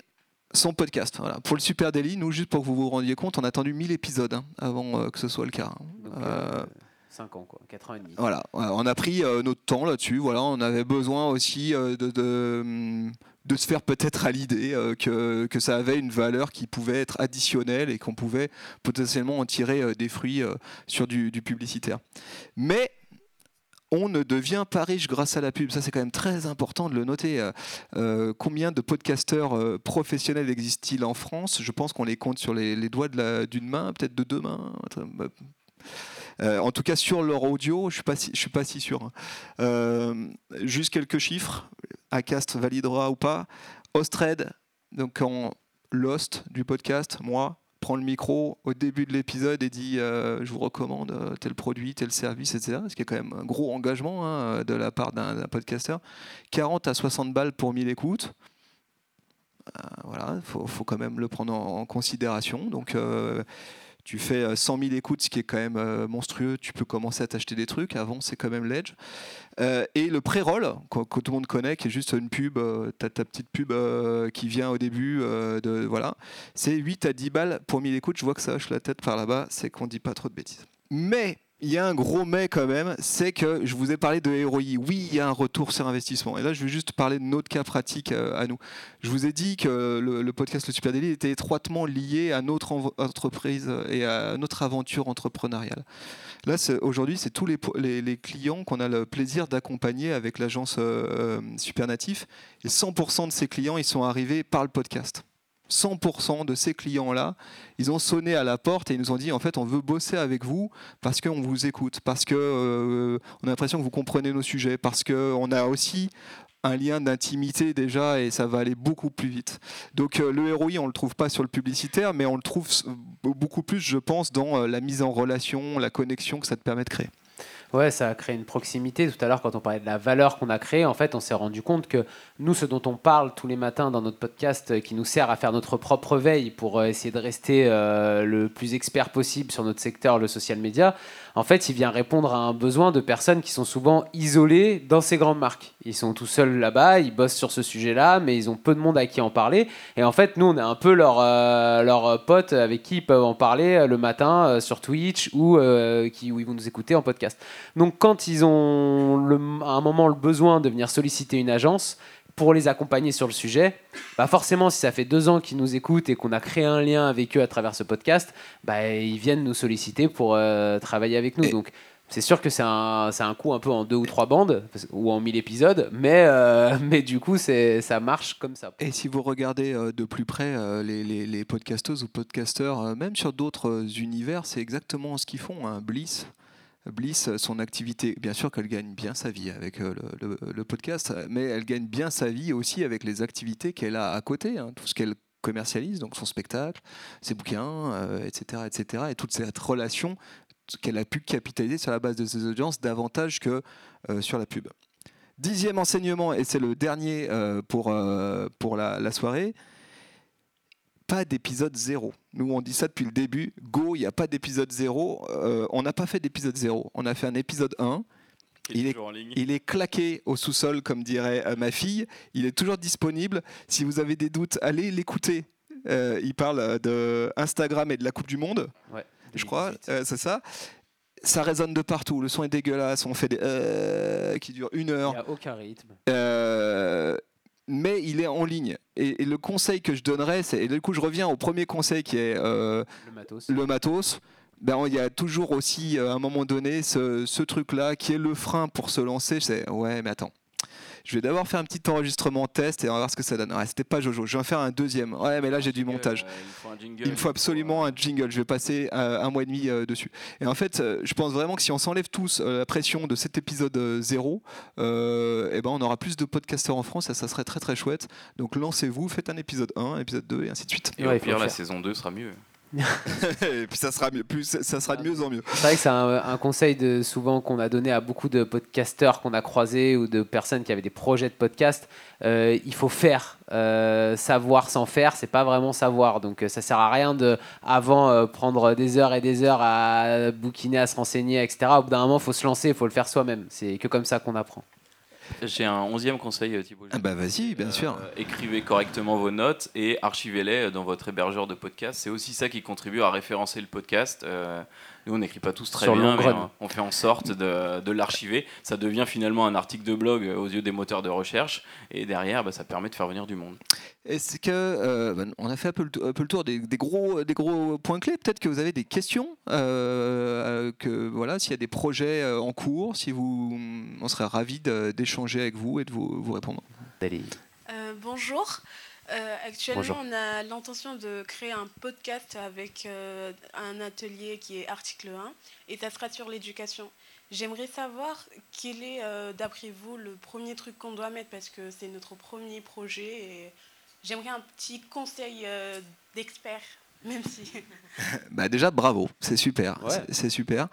son podcast. Voilà. Pour le Super Daily, nous, juste pour que vous vous rendiez compte, on a attendu 1000 épisodes hein, avant que ce soit le cas. Hein. 5 ans, quoi, 4 ans et demi. Voilà, on a pris euh, notre temps là-dessus. Voilà, on avait besoin aussi euh, de, de, se faire peut-être à l'idée euh, que, que, ça avait une valeur qui pouvait être additionnelle et qu'on pouvait potentiellement en tirer des fruits sur du, publicitaire. Mais on ne devient pas riche grâce à la pub. Ça, c'est quand même très important de le noter. combien de podcasteurs professionnels existent-ils en France? Je pense qu'on les compte sur les doigts d'une main, peut-être de deux mains. Euh, en tout cas, sur leur audio, je ne suis, suis, pas si sûr. Hein. Euh, juste quelques chiffres. Acast validera ou pas. Ostred, donc en Lost du podcast, moi, prend le micro au début de l'épisode et dit euh, je vous recommande tel produit, tel service, etc. Ce qui est quand même un gros engagement hein, de la part d'un podcasteur. 40 à 60 balles pour 1000 écoutes. voilà, il faut, faut, quand même le prendre en, considération. Donc tu fais 100 euh, 000 écoutes, ce qui est quand même euh, monstrueux, tu peux commencer à t'acheter des trucs. Avant, c'est quand même l'edge. Euh, et le pré-roll, que, tout le monde connaît, qui est juste une pub, ta petite pub qui vient au début, de, voilà. c'est 8 à 10 balles pour 1000 écoutes. Je vois que ça hoche la tête par là-bas, c'est qu'on dit pas trop de bêtises. Mais il y a un gros mais quand même, c'est que je vous ai parlé de ROI. Oui, il y a un retour sur investissement. Et là, je vais juste parler de notre cas pratique euh, à nous. Je vous ai dit que le, podcast Le Super Daily était étroitement lié à notre entreprise et à notre aventure entrepreneuriale. Là, aujourd'hui, c'est tous les, clients qu'on a le plaisir d'accompagner avec l'agence euh, Supernatif. Et 100% de ces clients, ils sont arrivés par le podcast. 100% de ces clients-là, ils ont sonné à la porte et ils nous ont dit en fait on veut bosser avec vous parce qu'on vous écoute, parce qu'on euh, a l'impression que vous comprenez nos sujets, parce qu'on a aussi un lien d'intimité déjà et ça va aller beaucoup plus vite. Donc euh, le ROI on le trouve pas sur le publicitaire mais on le trouve beaucoup plus je pense dans euh, la mise en relation, la connexion que ça te permet de créer. Ouais, ça a créé une proximité. Tout à l'heure, quand on parlait de la valeur qu'on a créée, en fait, on s'est rendu compte que nous, ce dont on parle tous les matins dans notre podcast, euh, qui nous sert à faire notre propre veille pour euh, essayer de rester euh, le plus expert possible sur notre secteur, le social media, en fait, il vient répondre à un besoin de personnes qui sont souvent isolées dans ces grandes marques. Ils sont tout seuls là-bas, ils bossent sur ce sujet-là, mais ils ont peu de monde à qui en parler. Et en fait, nous, on est un peu leur, pote avec qui ils peuvent en parler le matin sur Twitch ou qui, où ils vont nous écouter en podcast. Donc quand ils ont à un moment le besoin de venir solliciter une agence pour les accompagner sur le sujet, bah forcément si ça fait deux ans qu'ils nous écoutent et qu'on a créé un lien avec eux à travers ce podcast, bah, ils viennent nous solliciter pour euh, travailler avec nous. Et- Donc c'est sûr que c'est un, un coup un peu en deux ou trois bandes ou en mille épisodes, mais, euh, mais du coup ça marche comme ça. Et si vous regardez euh, de plus près les, les, les podcasteuses ou podcasteurs, même sur d'autres univers, c'est exactement ce qu'ils font. hein. Bliss, Bliss, son activité, bien sûr qu'elle gagne bien sa vie avec euh, le, podcast, mais elle gagne bien sa vie aussi avec les activités qu'elle a à côté, hein, tout ce qu'elle commercialise, donc son spectacle, ses bouquins, euh, etc., etc., et toute cette relation qu'elle a pu capitaliser sur la base de ses audiences davantage que euh, sur la pub. Dixième enseignement, et c'est le dernier pour, pour la soirée, pas d'épisode zéro. Nous, on dit ça depuis le début. Go, il n'y a pas d'épisode zéro. Euh, on n'a pas fait d'épisode zéro. On a fait un épisode 1. Il est- toujours en ligne. Il est claqué au sous-sol, comme dirait euh, ma fille. Il est toujours disponible. Si vous avez des doutes, allez l'écouter. Euh, il parle euh, de Instagram et de la Coupe du Monde Ouais, je crois, 2018. euh, c'est ça. Ça résonne de partout, le son est dégueulasse, on fait des euh, qui durent une Il heure, n'y a aucun rythme. Mais il est en ligne. Et, et le conseil que je donnerais, c'est, et du coup je reviens au premier conseil qui est euh, Le matos. le matos. Ben, il y a toujours aussi, euh, à un moment donné, ce, ce truc-là qui est le frein pour se lancer. C'est ouais, mais attends. Je vais d'abord faire un petit enregistrement test et on va voir ce que ça donne. Ouais, c'était pas Jojo. Je vais en faire un deuxième. Ouais, mais là j'ai du montage. euh, il me faut un jingle, Il me faut absolument un jingle. Je vais passer euh, un mois et demi euh, dessus. Et en fait, je pense vraiment que si on s'enlève tous la pression de cet épisode zéro, eh ben on aura plus de podcasteurs en France et ça serait très très chouette. Donc lancez-vous, faites un épisode 1, un épisode 2 et ainsi de suite. Et Ouais, au il faut pire, le la saison 2 sera mieux. Et puis ça sera plus, ça sera de mieux en mieux. C'est vrai que c'est un, conseil souvent qu'on a donné à beaucoup de podcasteurs qu'on a croisés ou de personnes qui avaient des projets de podcast. Euh, il faut faire. Euh, savoir sans faire, c'est pas vraiment savoir. Donc euh, ça sert à rien de avant prendre des heures et des heures à bouquiner, à se renseigner, etc. Au bout d'un moment, il faut se lancer, il faut le faire soi-même. C'est que comme ça qu'on apprend. J'ai un onzième conseil, euh, Thibaut. Ah bah vas-y, bien Euh, sûr. Écrivez correctement vos notes et archivez-les dans votre hébergeur de podcast. C'est aussi ça qui contribue à référencer le podcast. Euh, nous, on n'écrit pas tous très Sur bien, mais on, on fait en sorte de, de l'archiver. Ça devient finalement un article de blog aux yeux des moteurs de recherche. Et derrière, bah, ça permet de faire venir du monde. Est-ce que euh, ben, on a fait un peu le, un peu le tour des, des gros des gros points clés. Peut-être que vous avez des questions. euh, euh, que voilà, s'il y a des projets en cours, si vous, on serait ravi d'échanger avec vous et de vous, vous répondre. Euh, bonjour. Euh, actuellement, Bonjour. on a l'intention de créer un podcast avec euh, un atelier qui est article 1 et ça sera sur l'éducation. J'aimerais savoir quel est, euh, d'après vous, le premier truc qu'on doit mettre parce que c'est notre premier projet et j'aimerais un petit conseil d'expert, même si. Bah déjà bravo, c'est super, Ouais. c'est- super.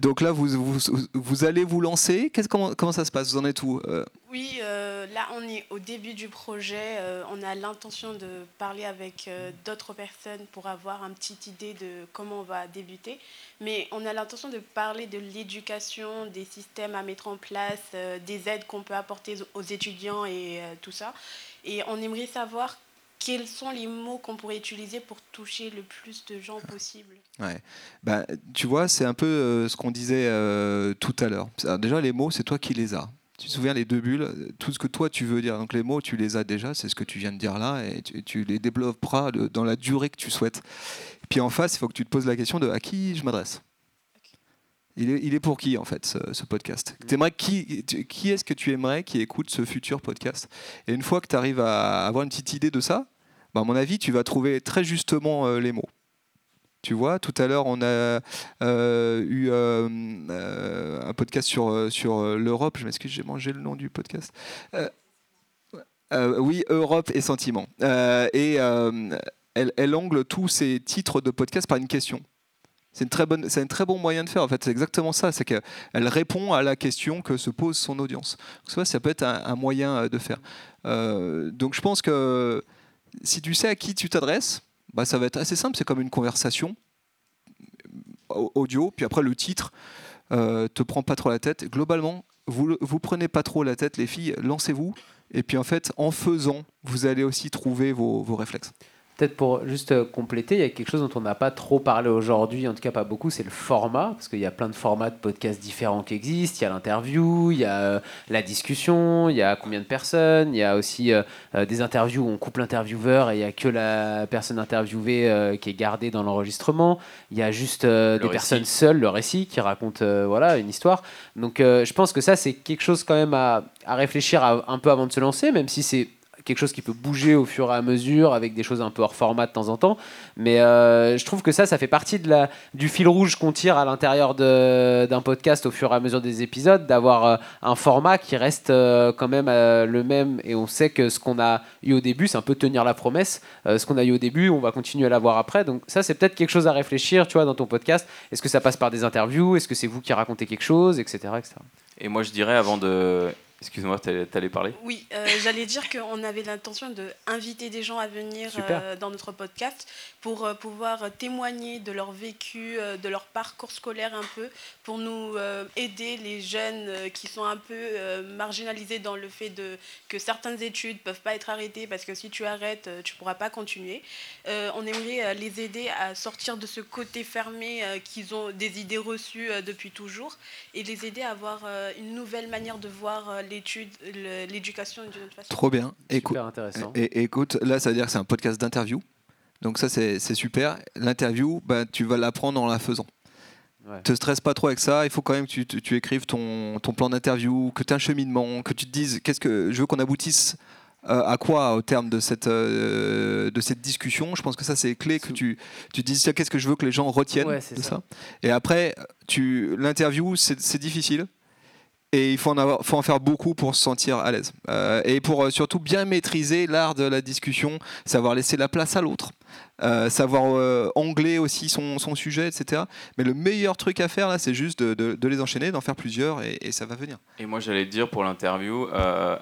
Donc là vous, vous, vous allez vous lancer. Comment, comment ça se passe? Vous en êtes où Euh, Oui, euh, là on est au début du projet. euh, on a l'intention de parler avec euh, d'autres personnes pour avoir une petite idée de comment on va débuter. Mais on a l'intention de parler de l'éducation, des systèmes à mettre en place, euh, des aides qu'on peut apporter aux étudiants et euh, tout ça. Et on aimerait savoir quels sont les mots qu'on pourrait utiliser pour toucher le plus de gens possible. Ouais. Bah, tu vois, c'est un peu euh, ce qu'on disait euh, tout à l'heure. Déjà, les mots, c'est toi qui les as. Tu te souviens, les deux bulles, euh, tout ce que toi tu veux dire. Donc les mots, tu les as déjà, c'est ce que tu viens de dire là, et tu, les développeras de- dans la durée que tu souhaites. Puis en face, il faut que tu te poses la question de à qui je m'adresse. Il est, pour qui en fait ce, podcast? T'aimerais qui, qui est-ce que tu aimerais qui écoute ce futur podcast? Et une fois que tu arrives à avoir une petite idée de ça, bah, à mon avis, tu vas trouver très justement euh, les mots. Tu vois, tout à l'heure, on a euh, eu euh, un podcast sur, sur l'Europe. Je m'excuse, j'ai mangé le nom du podcast. Oui, Europe et sentiments. Et elle, elle ongle tous ses titres de podcast par une question. C'est un très bon moyen de faire. En fait, c'est exactement ça. C'est qu'elle répond à la question que se pose son audience. Ça, ça peut être un, moyen euh, de faire. Euh, donc, je pense que si tu sais à qui tu t'adresses, bah, ça va être assez simple. C'est comme une conversation au- audio. Puis après, le titre euh, te prend pas trop la tête. Globalement, vous vous prenez pas trop la tête, les filles. Lancez-vous. Et puis en fait, en faisant, vous allez aussi trouver vos réflexes. Peut-être pour juste euh, compléter, il y a quelque chose dont on n'a pas trop parlé aujourd'hui, en tout cas pas beaucoup, c'est le format, parce qu'il y a plein de formats de podcasts différents qui existent. Il y a l'interview, il y a euh, la discussion, il y a combien de personnes, il y a aussi euh, des interviews où on coupe l'intervieweur et il n'y a que la personne interviewée qui est gardée dans l'enregistrement. Il y a juste des personnes seules, le récit, qui raconte voilà, une histoire. Donc je pense que ça, c'est quelque chose quand même à, à réfléchir un peu avant de se lancer, même si c'est quelque chose qui peut bouger au fur et à mesure avec des choses un peu hors format de temps en temps. Mais euh, je trouve que ça, ça fait partie de la, du fil rouge qu'on tire à l'intérieur d'un podcast au fur et à mesure des épisodes, d'avoir euh, un format qui reste euh, quand même le même. Et on sait que ce qu'on a eu au début, c'est un peu tenir la promesse. ce qu'on a eu au début, on va continuer à l'avoir après. Donc ça, c'est peut-être quelque chose à réfléchir, tu vois, dans ton podcast. Est-ce que ça passe par des interviews? Est-ce que c'est vous qui racontez quelque chose, etc., etc. Et moi, je dirais, avant de Excuse-moi, tu allais parler? Oui, euh, j'allais dire qu'on avait l'intention d'inviter des gens à venir euh, dans notre podcast pour euh, pouvoir témoigner de leur vécu, de leur parcours scolaire un peu, pour nous aider les jeunes qui sont un peu marginalisés dans le fait de, que certaines études ne peuvent pas être arrêtées parce que si tu arrêtes, tu ne pourras pas continuer. on aimerait les aider à sortir de ce côté fermé qu'ils ont des idées reçues depuis toujours et les aider à avoir une nouvelle manière de voir l'étude, l'éducation d'une autre façon. Trop bien. Écoute, intéressant. Et, écoute, là, ça veut dire que c'est un podcast d'interview. Donc ça, c'est super. L'interview, bah, tu vas l'apprendre en la faisant. Ouais. Te stresse pas trop avec ça. Il faut quand même que tu, tu, écrives ton, ton plan d'interview, que tu aies un cheminement, que tu te dises qu'est-ce que je veux qu'on aboutisse euh, à quoi au terme de cette, euh, de cette discussion. Je pense que ça, c'est clé que tu, tu te dises qu'est-ce que je veux que les gens retiennent de ça. ça. Et après, l'interview, c'est difficile. Et il faut en, faire beaucoup pour se sentir à l'aise. Euh, et pour euh, surtout bien maîtriser l'art de la discussion, savoir laisser la place à l'autre, euh, savoir angler aussi son, sujet, etc. Mais le meilleur truc à faire, là, c'est juste de, les enchaîner, d'en faire plusieurs, et, et, ça va venir. Et moi, j'allais te dire pour l'interview,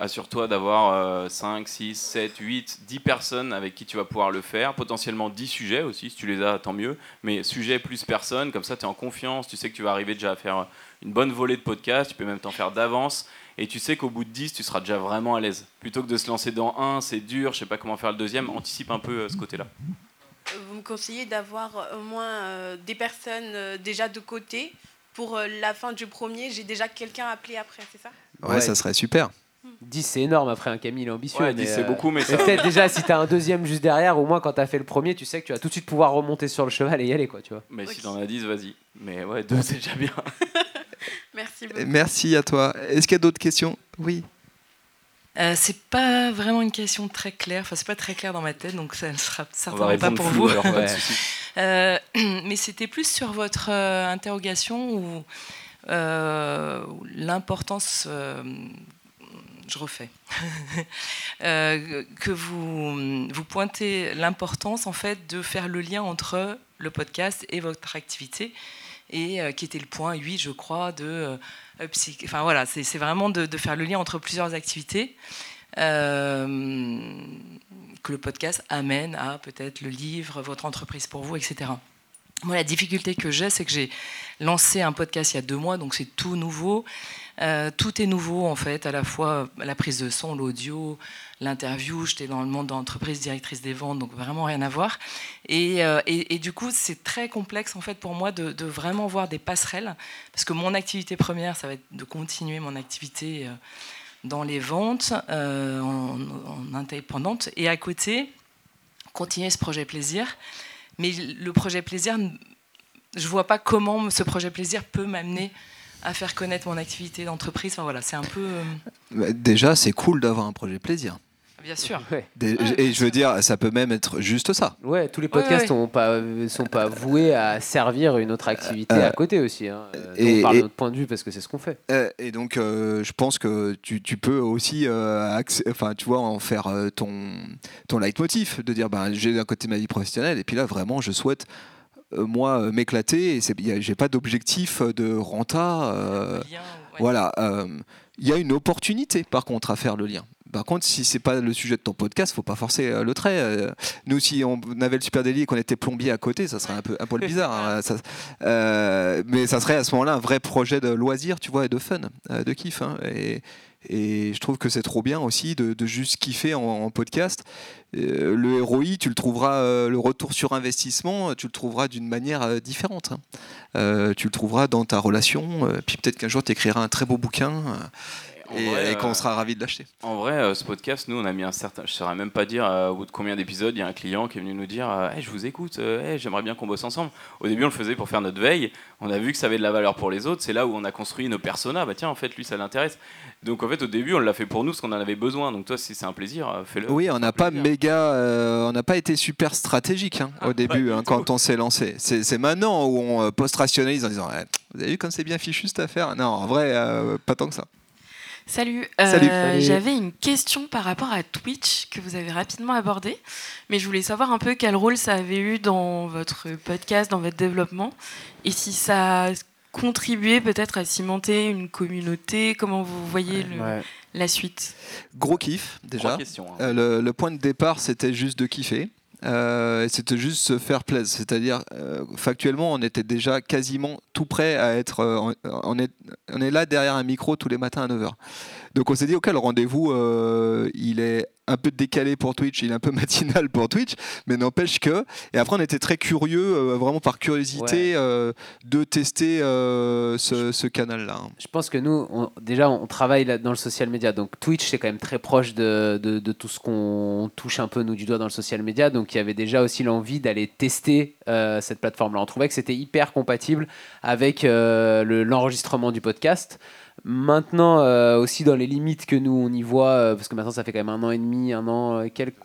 assure-toi d'avoir 5, 6, 7, 8, 10 personnes avec qui tu vas pouvoir le faire, potentiellement 10 sujets aussi, si tu les as, tant mieux. Mais sujet plus personne, comme ça, tu es en confiance, tu sais que tu vas arriver déjà à faire une bonne volée de podcast, tu peux même t'en faire d'avance, et tu sais qu'au bout de 10, tu seras déjà vraiment à l'aise. Plutôt que de se lancer dans un, c'est dur, je sais pas comment faire le deuxième, anticipe un peu euh, ce côté-là. Vous me conseillez d'avoir euh, au moins euh, des personnes déjà de côté pour la fin du premier, j'ai déjà quelqu'un appelé après, c'est ça? Ouais, ça serait super. 10 c'est énorme après un Camille ambitieux. 10 c'est beaucoup, mais peut-être déjà si tu as un deuxième juste derrière, au moins quand tu as fait le premier, tu sais que tu vas tout de suite pouvoir remonter sur le cheval et y aller, quoi, tu vois. Mais si t'en as 10, vas-y. Mais ouais, 2 c'est déjà bien. Merci beaucoup. Merci à toi. Est-ce qu'il y a d'autres questions? Oui. Euh, c'est pas vraiment une question très claire, enfin c'est pas très clair dans ma tête, donc ça ne sera certainement pas pour vous. euh, mais c'était plus sur votre euh, interrogation ou euh, l'importance, je refais, que vous, vous pointez l'importance en fait de faire le lien entre le podcast et votre activité et euh, qui était le point 8, je crois, de euh, Enfin voilà, c'est vraiment de, faire le lien entre plusieurs activités. Euh, que le podcast amène à peut-être le livre, votre entreprise pour vous, etc. Moi, la difficulté que j'ai, c'est que j'ai lancé un podcast il y a deux mois, donc c'est tout nouveau. Euh, tout est nouveau en fait, à la fois la prise de son, l'audio, l'interview. J'étais dans le monde d'entreprise, directrice des ventes, donc vraiment rien à voir. Euh, et, et, du coup, c'est très complexe en fait pour moi de, vraiment voir des passerelles, parce que mon activité première, ça va être de continuer mon activité euh, dans les ventes en, en indépendante, et à côté, continuer ce projet plaisir. Mais le projet plaisir, je vois pas comment ce projet plaisir peut m'amener à faire connaître mon activité d'entreprise. Enfin, voilà, c'est un peu. Euh, bah, déjà, c'est cool d'avoir un projet plaisir. Bien sûr. et je veux dire, ça peut même être juste ça. Ouais, tous les podcasts ne pas, sont pas voués à servir une autre activité euh, à côté aussi. Hein. Et, on parle de notre point de vue parce que c'est ce qu'on fait. Euh, et donc, je pense que tu, tu peux aussi, enfin, tu vois, en faire ton, ton leitmotiv, de dire, ben, j'ai d'un côté ma vie professionnelle, et puis là, vraiment, je souhaite euh, moi euh, m'éclater et j'ai pas d'objectif de renta. Euh, voilà, il y a une opportunité par contre à faire le lien. Par contre, si c'est pas le sujet de ton podcast, faut pas forcer le trait. nous, si on avait le super délit et qu'on était plombier à côté, ça serait un peu un poil bizarre. Hein, mais ça serait à ce moment-là un vrai projet de loisir, tu vois, et de fun, de kiff. Hein, et, Et je trouve que c'est trop bien aussi de, juste kiffer en, podcast. Euh, le ROI, tu le trouveras, euh, le retour sur investissement, tu le trouveras d'une manière euh, différente. Hein. tu le trouveras dans ta relation, puis peut-être qu'un jour tu écriras un très beau bouquin et, qu'on sera ravi de l'acheter. En vrai, ce podcast, nous, on a mis un certain. Je ne saurais même pas dire au bout de combien d'épisodes, il y a un client qui est venu nous dire Je vous écoute, j'aimerais bien qu'on bosse ensemble. Au début, on le faisait pour faire notre veille. On a vu que ça avait de la valeur pour les autres. C'est là où on a construit nos personas. Bah tiens, en fait, lui, ça l'intéresse. Donc en fait, au début, on l'a fait pour nous parce qu'on en avait besoin. Donc toi, si c'est un plaisir, euh, fais-le. Oui, on n'a pas méga, euh, on n'a pas été super stratégique hein, au ah, début hein, quand on s'est lancé. C'est maintenant où on euh, post-rationalise en disant Vous avez vu comme c'est bien fichu cette affaire? Non, en vrai, pas tant que ça. Salut. Salut. J'avais une question par rapport à Twitch que vous avez rapidement abordé, mais je voulais savoir un peu quel rôle ça avait eu dans votre podcast, dans votre développement, et si ça contribuer peut-être à cimenter une communauté Comment vous voyez la suite? Gros kiff déjà. Hein. Euh, le, point de départ, c'était juste de kiffer. Euh, c'était juste se faire plaisir. C'est-à-dire, euh, factuellement, on était déjà quasiment tout prêt à être. on, est, on est là derrière un micro tous les matins à 9h. Donc on s'est dit, ok, le rendez-vous, il est un peu décalé pour Twitch, il est un peu matinal pour Twitch, mais n'empêche que. Et après, on était très curieux, euh, vraiment par curiosité, euh, de tester euh, ce, canal-là. Je pense que nous, déjà, on travaille dans le social media. Donc Twitch, c'est quand même très proche de, de, tout ce qu'on touche un peu, nous, du doigt dans le social media. Donc il y avait déjà aussi l'envie d'aller tester cette plateforme-là. On trouvait que c'était hyper compatible avec l'enregistrement du podcast. Maintenant, euh, aussi dans les limites que nous on y voit, euh, parce que maintenant ça fait quand même un an et demi, un an, euh, quelques,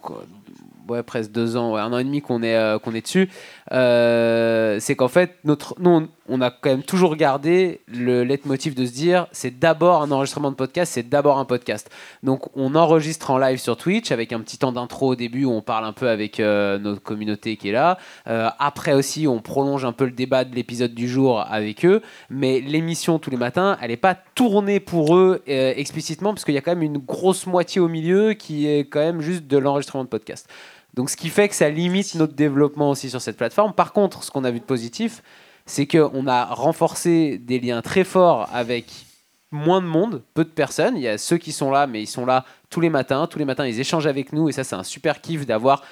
presque deux ans, un an et demi qu'on est, euh, qu'on est dessus, euh, c'est qu'en fait, notre, nous, on, a quand même toujours gardé le leitmotiv de se dire c'est d'abord un enregistrement de podcast, c'est d'abord un podcast. Donc, on enregistre en live sur Twitch avec un petit temps d'intro au début où on parle un peu avec euh, notre communauté qui est là. après aussi, on prolonge un peu le débat de l'épisode du jour avec eux, mais l'émission tous les matins, elle n'est pas tournée pour eux explicitement parce qu'il y a quand même une grosse moitié au milieu qui est quand même juste de l'enregistrement de podcast. Donc ce qui fait que ça limite notre développement aussi sur cette plateforme. Par contre, ce qu'on a vu de positif, c'est qu'on a renforcé des liens très forts avec moins de monde, peu de personnes. Il y a ceux qui sont là, mais ils sont là tous les matins. Tous les matins, ils échangent avec nous et ça, c'est un super kiff d'avoir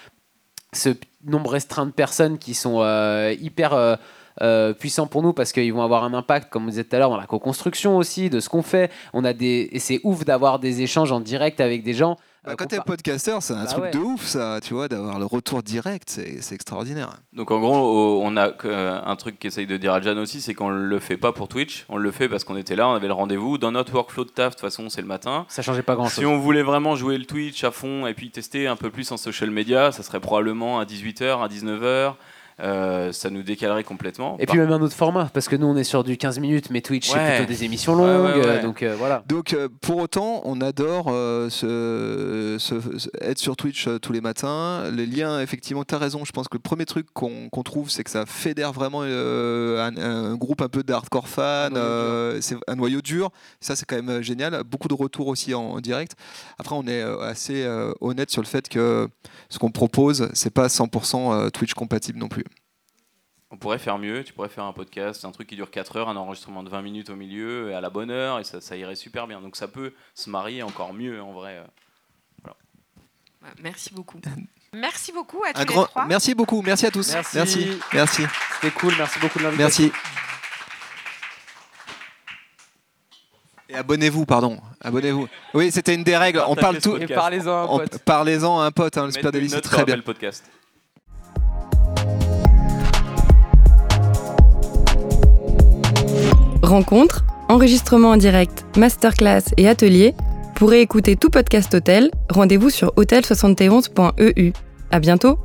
ce nombre restreint de personnes qui sont euh, hyper euh, euh, puissants pour nous parce qu'ils vont avoir un impact, comme vous disiez tout à l'heure, dans la co-construction aussi de ce qu'on fait. On a des et c'est ouf d'avoir des échanges en direct avec des gens. Bah, quand t'es podcasteur, c'est un bah truc de ouf, ça, tu vois, d'avoir le retour direct, c'est extraordinaire. Donc en gros, on a un truc qu'essaye de dire à Jan aussi, c'est qu'on le fait pas pour Twitch, on le fait parce qu'on était là, on avait le rendez-vous. Dans notre workflow de taf, de toute façon, c'est le matin. Ça changeait pas grand-chose. Si on voulait vraiment jouer le Twitch à fond et puis tester un peu plus en social media, ça serait probablement à 18h, à 19h. Euh, ça nous décalerait complètement. Et puis même un autre format, parce que nous on est sur du 15 minutes, mais Twitch c'est plutôt des émissions longues, donc euh, voilà. Donc euh, pour autant, on adore ce, être sur Twitch tous les matins. Les liens, effectivement, tu as raison, je pense que le premier truc qu'on trouve, c'est que ça fédère vraiment un, groupe un peu d'hardcore fans, c'est un noyau dur, ça c'est quand même génial. Beaucoup de retours aussi en, direct. Après, on est assez honnête sur le fait que ce qu'on propose, c'est pas 100% Twitch compatible non plus. On pourrait faire mieux, tu pourrais faire un podcast, un truc qui dure 4 heures, un enregistrement de 20 minutes au milieu, et à la bonne heure, et ça, ça irait super bien. Donc ça peut se marier encore mieux en vrai. Merci beaucoup. Merci beaucoup à tous les trois. Merci beaucoup, merci à tous. Merci. Merci. C'était cool, merci beaucoup de l'invitation. Merci. Et abonnez-vous, pardon. Abonnez-vous. Oui, c'était une des règles. On parle tout. Parlez-en à un pote. Parlez-en à un pote. Hein, le Super c'est très bien. podcast. Rencontres, enregistrements en direct, masterclass et ateliers. Pour écouter tout podcast hôtel, rendez-vous sur hôtel71.eu. À bientôt!